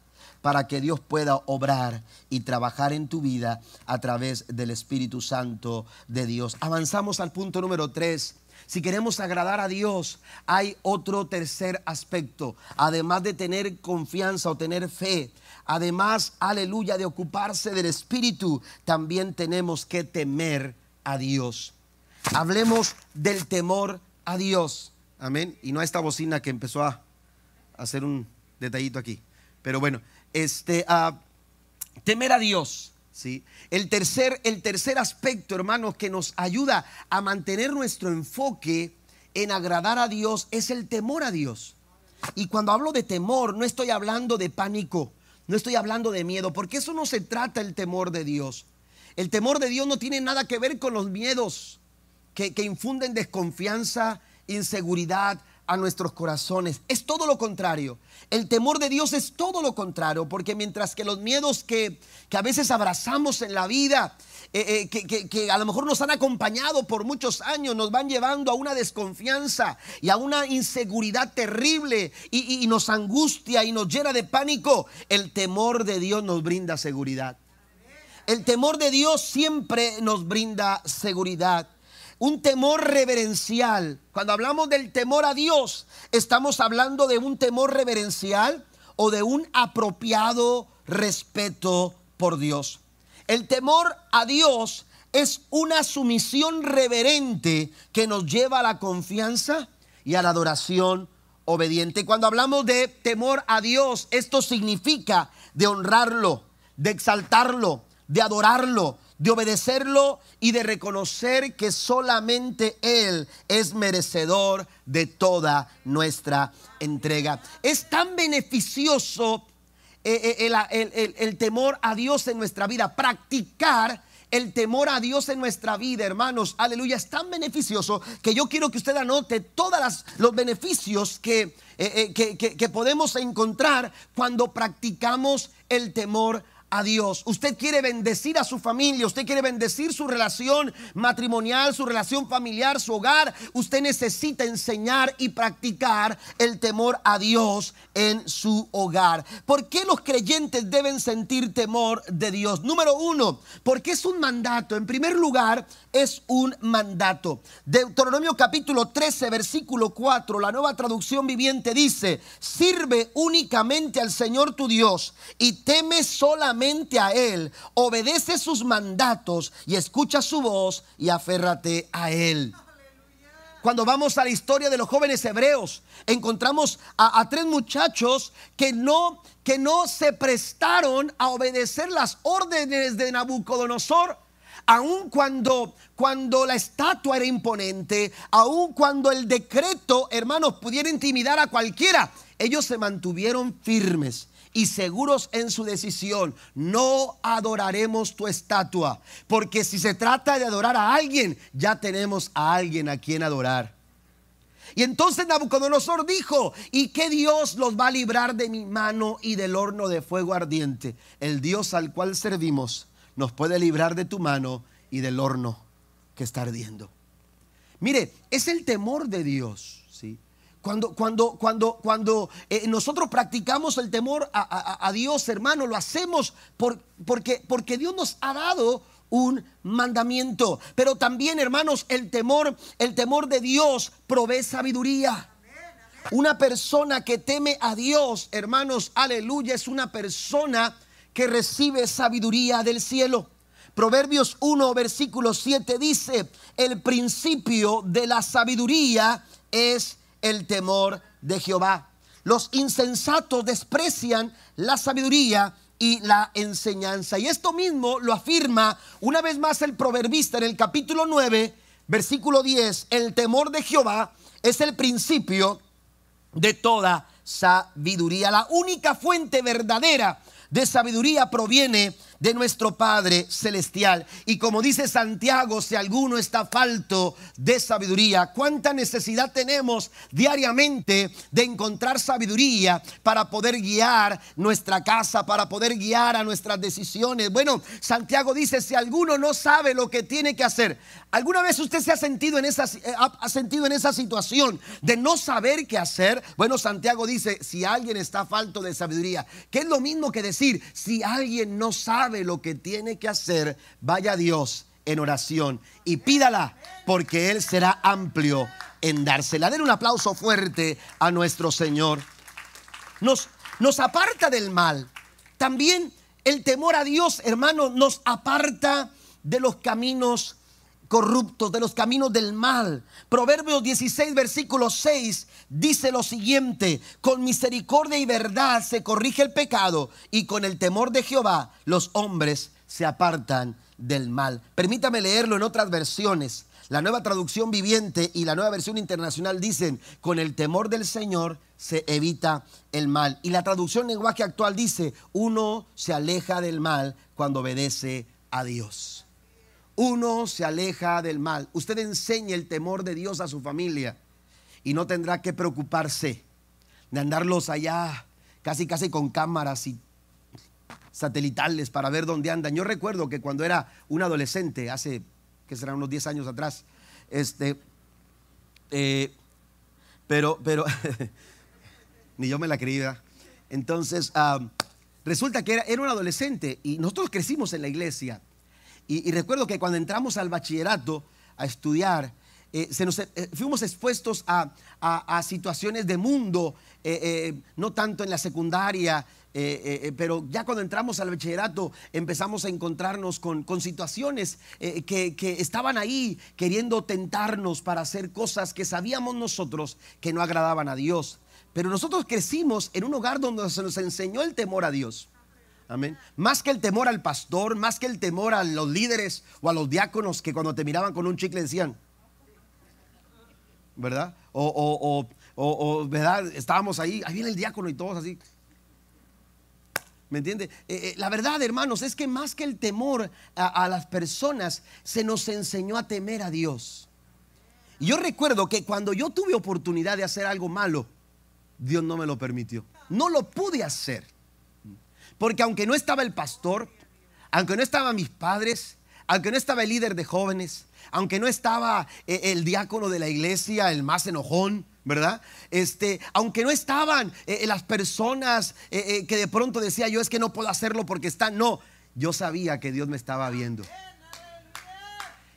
para que Dios pueda obrar y trabajar en tu vida a través del Espíritu Santo de Dios. Avanzamos al punto número tres. Si queremos agradar a Dios, hay otro tercer aspecto. Además de tener confianza o tener fe, además, aleluya, de ocuparse del Espíritu, también tenemos que temer a Dios. Hablemos del temor a Dios. Amén. Y no a esta bocina que empezó a hacer un detallito aquí. Pero bueno, este, a temer a Dios. ¿sí? El, tercer, el tercer aspecto, hermanos, que nos ayuda a mantener nuestro enfoque en agradar a Dios es el temor a Dios. Y cuando hablo de temor, no estoy hablando de pánico, no estoy hablando de miedo, porque eso no se trata el temor de Dios. El temor de Dios no tiene nada que ver con los miedos que, infunden desconfianza, inseguridad a nuestros corazones. Es todo lo contrario. El temor de Dios es todo lo contrario, porque mientras que los miedos que, a veces abrazamos en la vida, eh, eh, que, a lo mejor nos han acompañado por muchos años, nos van llevando a una desconfianza y a una inseguridad terrible y nos angustia y nos llena de pánico, el temor de Dios nos brinda seguridad. El temor de Dios siempre nos brinda seguridad un temor reverencial. Cuando hablamos del temor a Dios, estamos hablando de un temor reverencial o de un apropiado respeto por Dios. El temor a Dios es una sumisión reverente que nos lleva a la confianza y a la adoración obediente. Cuando hablamos de temor a Dios, esto significa de honrarlo, de exaltarlo, de adorarlo, de obedecerlo y de reconocer que solamente Él es merecedor de toda nuestra entrega. Es tan beneficioso eh, eh, el, temor a Dios en nuestra vida, practicar el temor a Dios en nuestra vida, hermanos, aleluya, es tan beneficioso que yo quiero que usted anote todos los beneficios que, eh, que, que, podemos encontrar cuando practicamos el temor a Dios. Usted quiere bendecir a su familia, usted quiere bendecir su relación matrimonial, su relación familiar, su hogar. Usted necesita enseñar y practicar el temor a Dios en su hogar. ¿Por qué los creyentes deben sentir temor de Dios? Número uno, porque es un mandato. En primer lugar, es un mandato. Deuteronomio capítulo 13, versículo 4, la nueva traducción viviente dice, sirve únicamente al Señor tu Dios y teme solamente a Él, obedece sus mandatos y escucha su voz y aférrate a Él. Cuando vamos a la historia de los jóvenes hebreos, encontramos a, tres muchachos que no, que no se prestaron a obedecer las órdenes de Nabucodonosor aun cuando, cuando la estatua era imponente, aun cuando el decreto, hermanos, pudiera intimidar a cualquiera, ellos se mantuvieron firmes y seguros en su decisión. No adoraremos tu estatua, porque si se trata de adorar a alguien, ya tenemos a alguien a quien adorar. Y entonces Nabucodonosor dijo, ¿y qué Dios los va a librar de mi mano y del horno de fuego ardiente? El Dios al cual servimos nos puede librar de tu mano y del horno que está ardiendo. Mire, es el temor de Dios. Cuando, cuando, cuando, cuando eh, nosotros practicamos el temor a, Dios, hermano, lo hacemos por, porque, porque Dios nos ha dado un mandamiento. Pero también, hermanos, el temor, el temor de Dios provee sabiduría. Una persona que teme a Dios, hermanos, aleluya, es una persona que recibe sabiduría del cielo. Proverbios 1, versículo 7 dice, el principio de la sabiduría es el temor de Jehová. Los insensatos desprecian la sabiduría y la enseñanza. Y esto mismo lo afirma una vez más el proverbista en el capítulo 9, versículo 10. El temor de Jehová es el principio de toda sabiduría. La única fuente verdadera de sabiduría proviene de nuestro Padre Celestial. Y como dice Santiago, si alguno está falto de sabiduría, ¿cuánta necesidad tenemos diariamente de encontrar sabiduría para poder guiar nuestra casa, para poder guiar a nuestras decisiones? Bueno, Santiago dice, si alguno no sabe lo que tiene que hacer, ¿alguna vez usted se ha sentido en esa, eh, ha sentido en esa situación de no saber qué hacer? Bueno, Santiago dice, si alguien está falto de sabiduría, que es lo mismo que decir, si alguien no sabe, lo que tiene que hacer, vaya a Dios en oración y pídala porque Él será amplio en dársela. Den un aplauso fuerte a nuestro Señor. Nos, nos aparta del mal. También el temor a Dios, hermano, nos aparta de los caminos corruptos, de los caminos del mal. Proverbios 16, versículo 6 dice lo siguiente, con misericordia y verdad se corrige el pecado y con el temor de Jehová los hombres se apartan del mal. Permítame leerlo en otras versiones. La nueva traducción viviente y la nueva versión internacional dicen, con el temor del Señor se evita el mal. Y la traducción lenguaje actual dice, uno se aleja del mal cuando obedece a Dios uno se aleja del mal. Usted enseña el temor de Dios a su familia y no tendrá que preocuparse de andarlos allá casi casi con cámaras y satelitales para ver dónde andan. Yo recuerdo que cuando era un adolescente, hace que serán unos 10 años atrás, este, eh, pero, pero, ni yo me la creía. Entonces, ah, resulta que era, era un adolescente y nosotros crecimos en la iglesia. Y, recuerdo que cuando entramos al bachillerato a estudiar, eh, se nos, eh, fuimos expuestos a, situaciones de mundo, eh, no tanto en la secundaria, pero ya cuando entramos al bachillerato empezamos a encontrarnos con, situaciones que, que, estaban ahí queriendo tentarnos para hacer cosas que sabíamos nosotros que no agradaban a Dios. Pero nosotros crecimos en un hogar donde se nos enseñó el temor a Dios. Amén. Más que el temor al pastor, más que el temor a los líderes o a los diáconos que cuando te miraban con un chicle decían, ¿verdad? O, o, ¿verdad? Estábamos ahí, ahí viene el diácono y todos así. ¿Me entiende? Eh, eh, la verdad, hermanos, es que más que el temor a, las personas, se nos enseñó a temer a Dios. Yo recuerdo que cuando yo tuve oportunidad de hacer algo malo, Dios no me lo permitió. No lo pude hacer. Porque aunque no estaba el pastor, aunque no estaban mis padres, aunque no estaba el líder de jóvenes, aunque no estaba eh, el diácono de la iglesia, el más enojón, ¿verdad? Este, aunque no estaban eh, las personas eh, que de pronto decía yo es que no puedo hacerlo porque están, no, yo sabía que Dios me estaba viendo.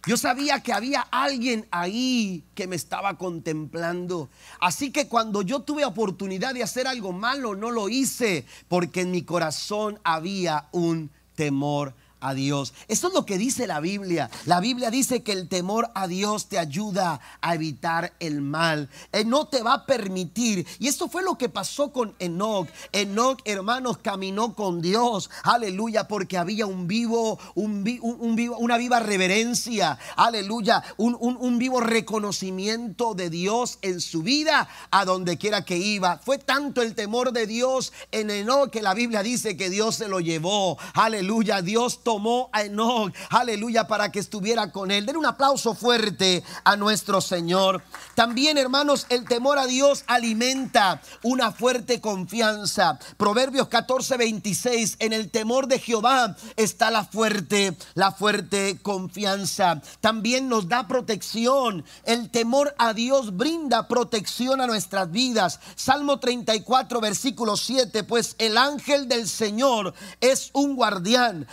Yo sabía que había alguien ahí que me estaba contemplando. Así que cuando yo tuve oportunidad de hacer algo malo, no lo hice porque en mi corazón había un temor a Dios. Eso es lo que dice la Biblia. La Biblia dice que el temor a Dios te ayuda a evitar el mal. Él no te va a permitir. Y esto fue lo que pasó con Enoch. Enoch, hermanos, caminó con Dios. Aleluya, porque había un vivo, un, vivo, una viva reverencia. Aleluya, un, un vivo reconocimiento de Dios en su vida a donde quiera que iba. Fue tanto el temor de Dios en Enoch que la Biblia dice que Dios se lo llevó. Aleluya, Dios tomó a Enoch, aleluya, para que estuviera con él. Den un aplauso fuerte a nuestro Señor. También, hermanos, el temor a Dios alimenta una fuerte confianza. Proverbios 14, 26, en el temor de Jehová está la fuerte, la fuerte confianza. También nos da protección. El temor a Dios brinda protección a nuestras vidas. Salmo 34, versículo 7, pues el ángel del Señor es un guardián,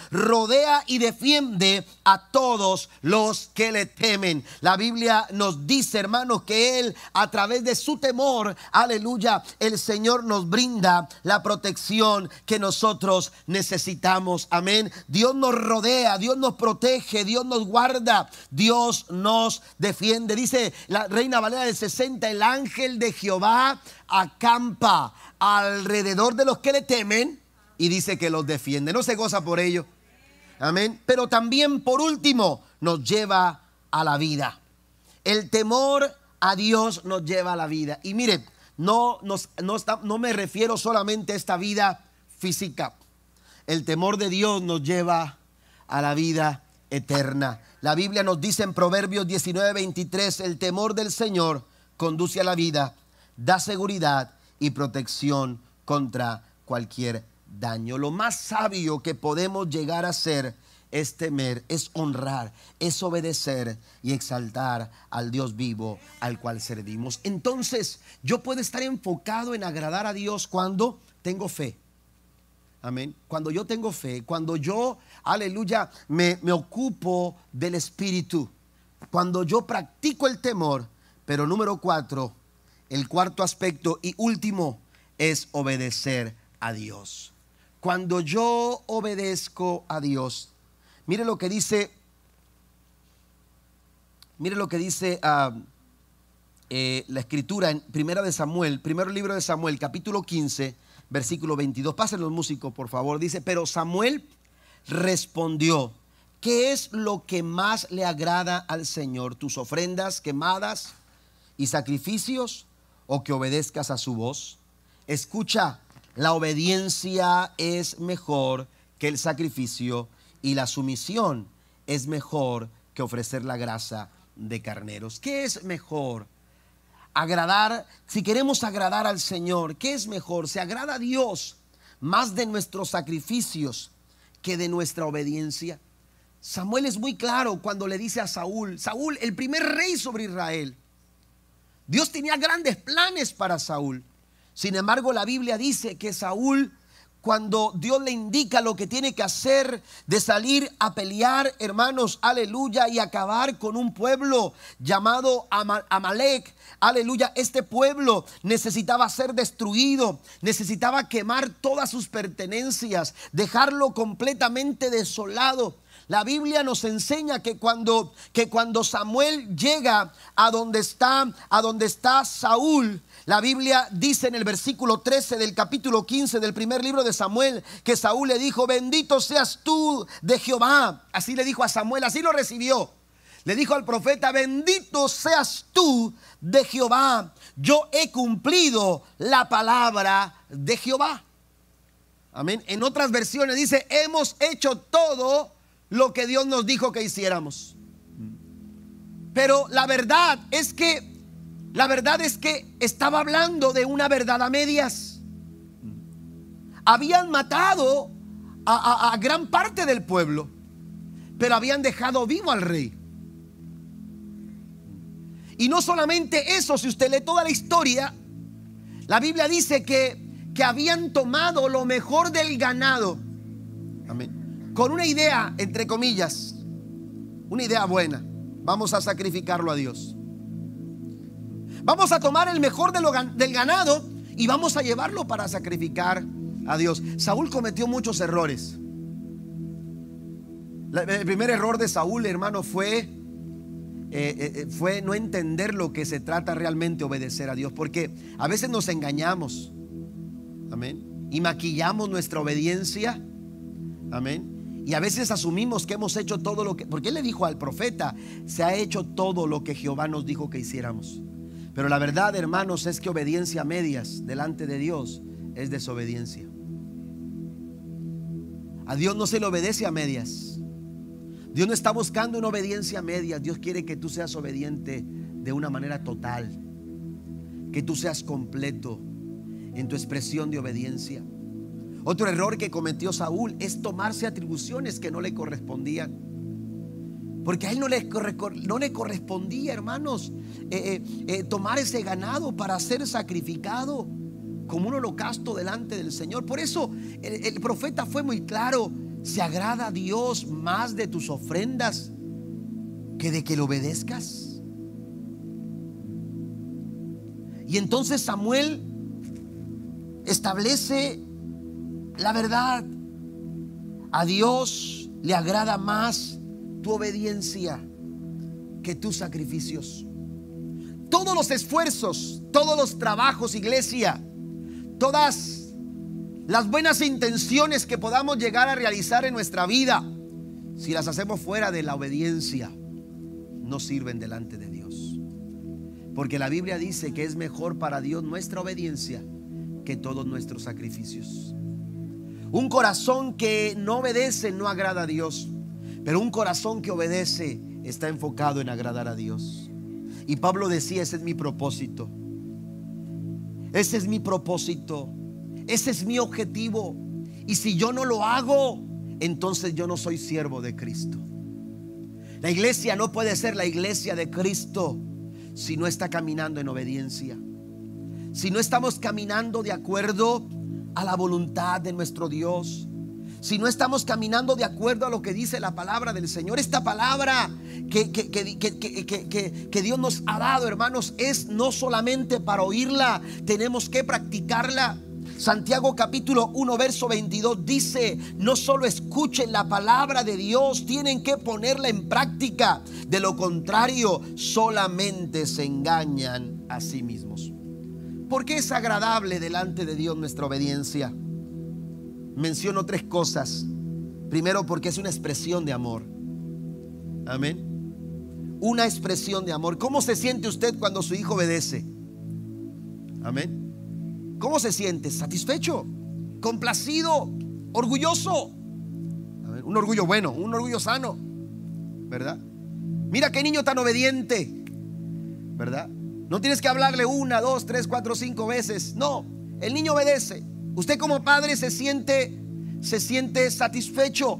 rodea y defiende a todos los que le temen. La Biblia nos dice, hermanos, que Él a través de su temor, aleluya, el Señor nos brinda la protección que nosotros necesitamos. Amén. Dios nos rodea, Dios nos protege, Dios nos guarda, Dios nos defiende. Dice la Reina Valera del 60, el ángel de Jehová acampa alrededor de los que le temen y dice que los defiende. No se goza por ello. Amén. Pero también, por último, nos lleva a la vida. El temor a Dios nos lleva a la vida. Y mire, no, no, no me refiero solamente a esta vida física. El temor de Dios nos lleva a la vida eterna. La Biblia nos dice en Proverbios 19, 23, el temor del Señor conduce a la vida, da seguridad y protección contra cualquier daño. Lo más sabio que podemos llegar a ser es temer, es honrar, es obedecer y exaltar al Dios vivo al cual servimos. Entonces, yo puedo estar enfocado en agradar a Dios cuando tengo fe. Amén. Cuando yo tengo fe, cuando yo, aleluya, me, me ocupo del Espíritu, cuando yo practico el temor. Pero número cuatro, el cuarto aspecto y último es obedecer a Dios. Cuando yo obedezco a Dios, mire lo que dice, mire lo que dice ah, eh, la escritura en Primera de Samuel, primer libro de Samuel, capítulo 15, versículo 22. Pasen los músicos, por favor. Dice, pero Samuel respondió, ¿qué es lo que más le agrada al Señor? ¿Tus ofrendas quemadas y sacrificios o que obedezcas a su voz? Escucha la obediencia es mejor que el sacrificio y la sumisión es mejor que ofrecer la grasa de carneros. ¿Qué es mejor? Agradar, si queremos agradar al Señor, ¿qué es mejor? ¿Se agrada a Dios más de nuestros sacrificios que de nuestra obediencia? Samuel es muy claro cuando le dice a Saúl, Saúl, el primer rey sobre Israel. Dios tenía grandes planes para Saúl. Sin embargo, la Biblia dice que Saúl, cuando Dios le indica lo que tiene que hacer de salir a pelear, hermanos, aleluya, y acabar con un pueblo llamado Amalek, aleluya, este pueblo necesitaba ser destruido, necesitaba quemar todas sus pertenencias, dejarlo completamente desolado. La Biblia nos enseña que cuando, que cuando Samuel llega a donde está, a donde está Saúl, la Biblia dice en el versículo 13 del capítulo 15 del primer libro de Samuel que Saúl le dijo, bendito seas tú de Jehová. Así le dijo a Samuel, así lo recibió. Le dijo al profeta, bendito seas tú de Jehová. Yo he cumplido la palabra de Jehová. Amén. En otras versiones dice, hemos hecho todo lo que Dios nos dijo que hiciéramos. Pero la verdad es que, la verdad es que estaba hablando de una verdad a medias. Habían matado a, a gran parte del pueblo, pero habían dejado vivo al rey. Y no solamente eso, si usted lee toda la historia, la Biblia dice que que habían tomado lo mejor del ganado. Amén. Con una idea, entre comillas, una idea buena. Vamos a sacrificarlo a Dios. Vamos a tomar el mejor del ganado y vamos a llevarlo para sacrificar a Dios. Saúl cometió muchos errores. El primer error de Saúl, hermano, fue, eh, eh, eh, fue no entender lo que se trata realmente obedecer a Dios. Porque a veces nos engañamos. Amén. Y maquillamos nuestra obediencia. Amén. Y a veces asumimos que hemos hecho todo lo que... Porque él le dijo al profeta, se ha hecho todo lo que Jehová nos dijo que hiciéramos. Pero la verdad, hermanos, es que obediencia a medias delante de Dios es desobediencia. A Dios no se le obedece a medias. Dios no está buscando una obediencia a medias. Dios quiere que tú seas obediente de una manera total. Que tú seas completo en tu expresión de obediencia. Otro error que cometió Saúl es tomarse atribuciones que no le correspondían. Porque a él no le, correspondía, hermanos, eh, eh, eh, tomar ese ganado para ser sacrificado como un holocausto delante del Señor. Por eso el, el profeta fue muy claro, se agrada a Dios más de tus ofrendas que de que le obedezcas. Y entonces Samuel establece la verdad. A Dios le agrada más tu obediencia que tus sacrificios. Todos los esfuerzos, todos los trabajos, iglesia, todas las buenas intenciones que podamos llegar a realizar en nuestra vida, si las hacemos fuera de la obediencia, no sirven delante de Dios. Porque la Biblia dice que es mejor para Dios nuestra obediencia que todos nuestros sacrificios. Un corazón que no obedece no agrada a Dios, pero un corazón que obedece está enfocado en agradar a Dios. Y Pablo decía, ese es mi propósito. Ese es mi propósito. Ese es mi objetivo. Y si yo no lo hago, entonces yo no soy siervo de Cristo. La iglesia no puede ser la iglesia de Cristo si no está caminando en obediencia si no estamos caminando de acuerdo a la voluntad de nuestro Dios, si no estamos caminando de acuerdo a lo que dice la palabra del Señor, esta palabra que, que, Dios nos ha dado, hermanos, es no solamente para oírla, tenemos que practicarla. Santiago capítulo 1 verso 22 dice, no solo escuchen la palabra de Dios, tienen que ponerla en práctica. De lo contrario, solamente se engañan a sí mismos. ¿Por qué es agradable delante de Dios nuestra obediencia? Menciono tres cosas. Primero, porque es una expresión de amor. Amén. Una expresión de amor. ¿Cómo se siente usted cuando su hijo obedece? Amén. ¿Cómo se siente? ¿Satisfecho? ¿Complacido? ¿Orgulloso? Un orgullo bueno, un orgullo sano. ¿Verdad? Mira qué niño tan obediente. ¿Verdad? No tienes que hablarle una, dos, tres, cuatro, cinco veces. No, el niño obedece. Usted como padre se siente, se siente satisfecho.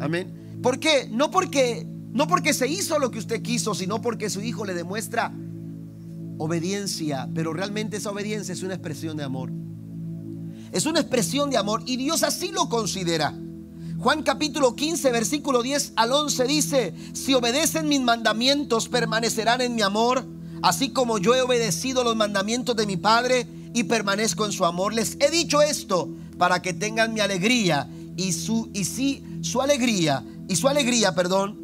Amén. ¿Por qué? No porque, no porque se hizo lo que usted quiso, sino porque su hijo le demuestra obediencia. Pero realmente esa obediencia es una expresión de amor. Es una expresión de amor y Dios así lo considera. Juan capítulo 15, versículo 10 al 11 dice, si obedecen mis mandamientos, permanecerán en mi amor así como yo he obedecido los mandamientos de mi Padre y permanezco en su amor. Les he dicho esto para que tengan mi alegría y, su, y si su alegría y su alegría, perdón,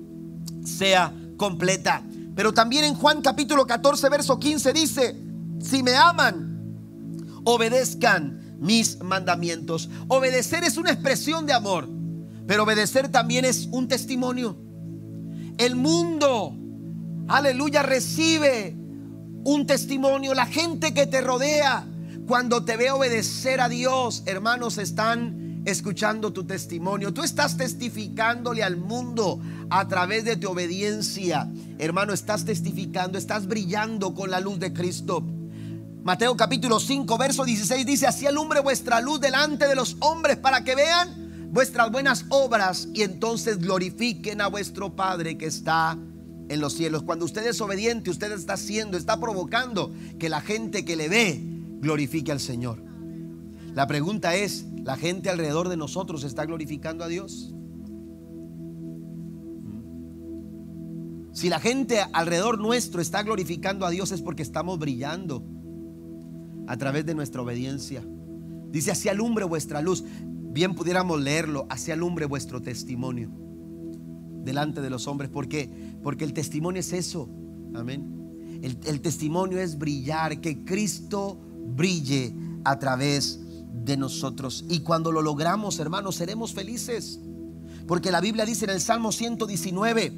sea completa. Pero también en Juan capítulo 14, verso 15 dice, si me aman, obedezcan mis mandamientos. Obedecer es una expresión de amor, pero obedecer también es un testimonio. El mundo, aleluya, recibe un testimonio. La gente que te rodea, cuando te ve obedecer a Dios, hermanos, están escuchando tu testimonio. Tú estás testificándole al mundo a través de tu obediencia. Hermano, estás testificando, estás brillando con la luz de Cristo. Mateo capítulo 5, verso 16 dice, así alumbre vuestra luz delante de los hombres para que vean vuestras buenas obras y entonces glorifiquen a vuestro Padre que está en los cielos. Cuando usted es obediente, usted está haciendo, está provocando que la gente que le ve glorifique al Señor. La pregunta es, ¿la gente alrededor de nosotros está glorificando a Dios? Si la gente alrededor nuestro está glorificando a Dios es porque estamos brillando a través de nuestra obediencia. Dice, así alumbre vuestra luz. Bien pudiéramos leerlo, así alumbre vuestro testimonio delante de los hombres. ¿Por qué? Porque el testimonio es eso. Amén. El, el testimonio es brillar, que Cristo brille a través de nosotros. Y cuando lo logramos, hermanos, seremos felices. Porque la Biblia dice en el Salmo 119,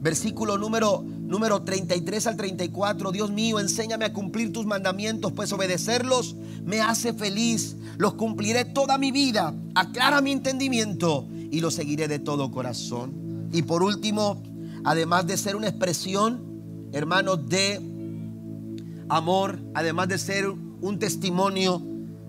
versículo número, número 33 al 34, Dios mío, enséñame a cumplir tus mandamientos, pues obedecerlos me hace feliz. Los cumpliré toda mi vida. Aclara mi entendimiento y los seguiré de todo corazón. Y por último, además de ser una expresión, hermanos, de amor, además de ser un testimonio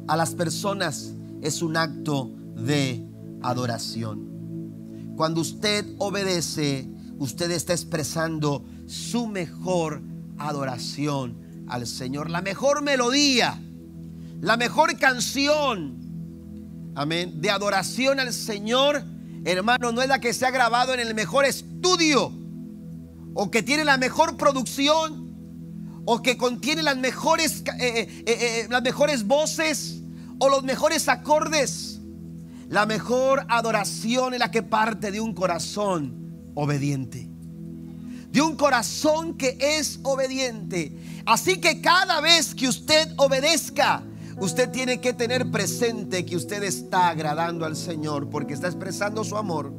a las personas, es un acto de adoración. Cuando usted obedece, usted está expresando su mejor adoración al Señor, la mejor melodía, la mejor canción, amén, de adoración al Señor hermano, no es la que se ha grabado en el mejor estudio o que tiene la mejor producción o que contiene las mejores, eh, eh, eh, las mejores voces o los mejores acordes. La mejor adoración es la que parte de un corazón obediente. De un corazón que es obediente. Así que cada vez que usted obedezca, Usted tiene que tener presente que usted está agradando al Señor porque está expresando su amor,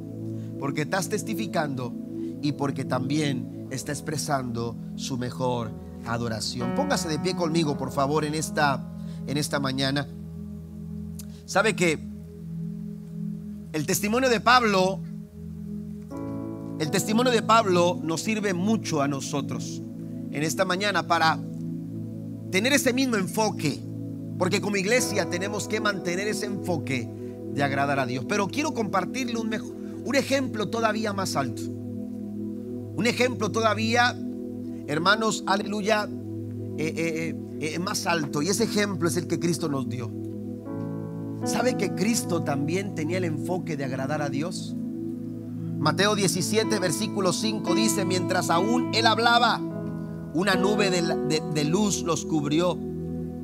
porque estás testificando y porque también está expresando su mejor adoración. Póngase de pie conmigo, por favor, en esta, en esta mañana. ¿Sabe que el testimonio de Pablo, el testimonio de Pablo nos sirve mucho a nosotros en esta mañana para tener ese mismo enfoque porque como iglesia tenemos que mantener ese enfoque de agradar a Dios. Pero quiero compartirle un, mejor, un ejemplo todavía más alto. Un ejemplo todavía, hermanos, aleluya, eh, eh, eh, más alto. Y ese ejemplo es el que Cristo nos dio. ¿Sabe que Cristo también tenía el enfoque de agradar a Dios? Mateo 17, versículo 5 dice, mientras aún él hablaba, una nube de luz los cubrió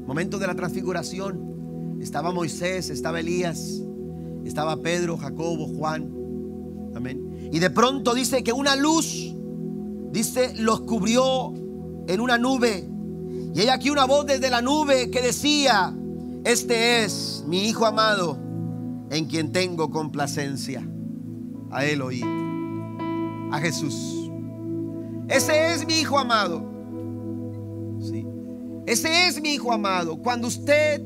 Momento de la transfiguración. Estaba Moisés, estaba Elías, estaba Pedro, Jacobo, Juan. Amén. Y de pronto dice que una luz, dice, los cubrió en una nube. Y hay aquí una voz desde la nube que decía, este es mi Hijo amado, en quien tengo complacencia. A él oí, a Jesús. Ese es mi Hijo amado ese es mi hijo amado. Cuando usted,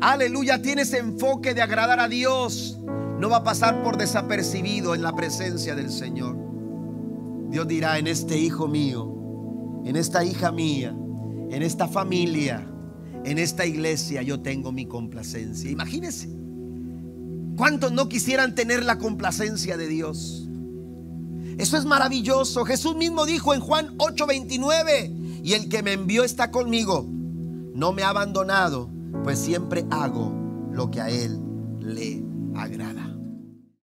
aleluya, tiene ese enfoque de agradar a Dios, no va a pasar por desapercibido en la presencia del Señor. Dios dirá, en este hijo mío, en esta hija mía, en esta familia, en esta iglesia, yo tengo mi complacencia. Imagínense, ¿cuántos no quisieran tener la complacencia de Dios? Eso es maravilloso. Jesús mismo dijo en Juan 8:29, y el que me envió está conmigo. No me ha abandonado, pues siempre hago lo que a Él le agrada.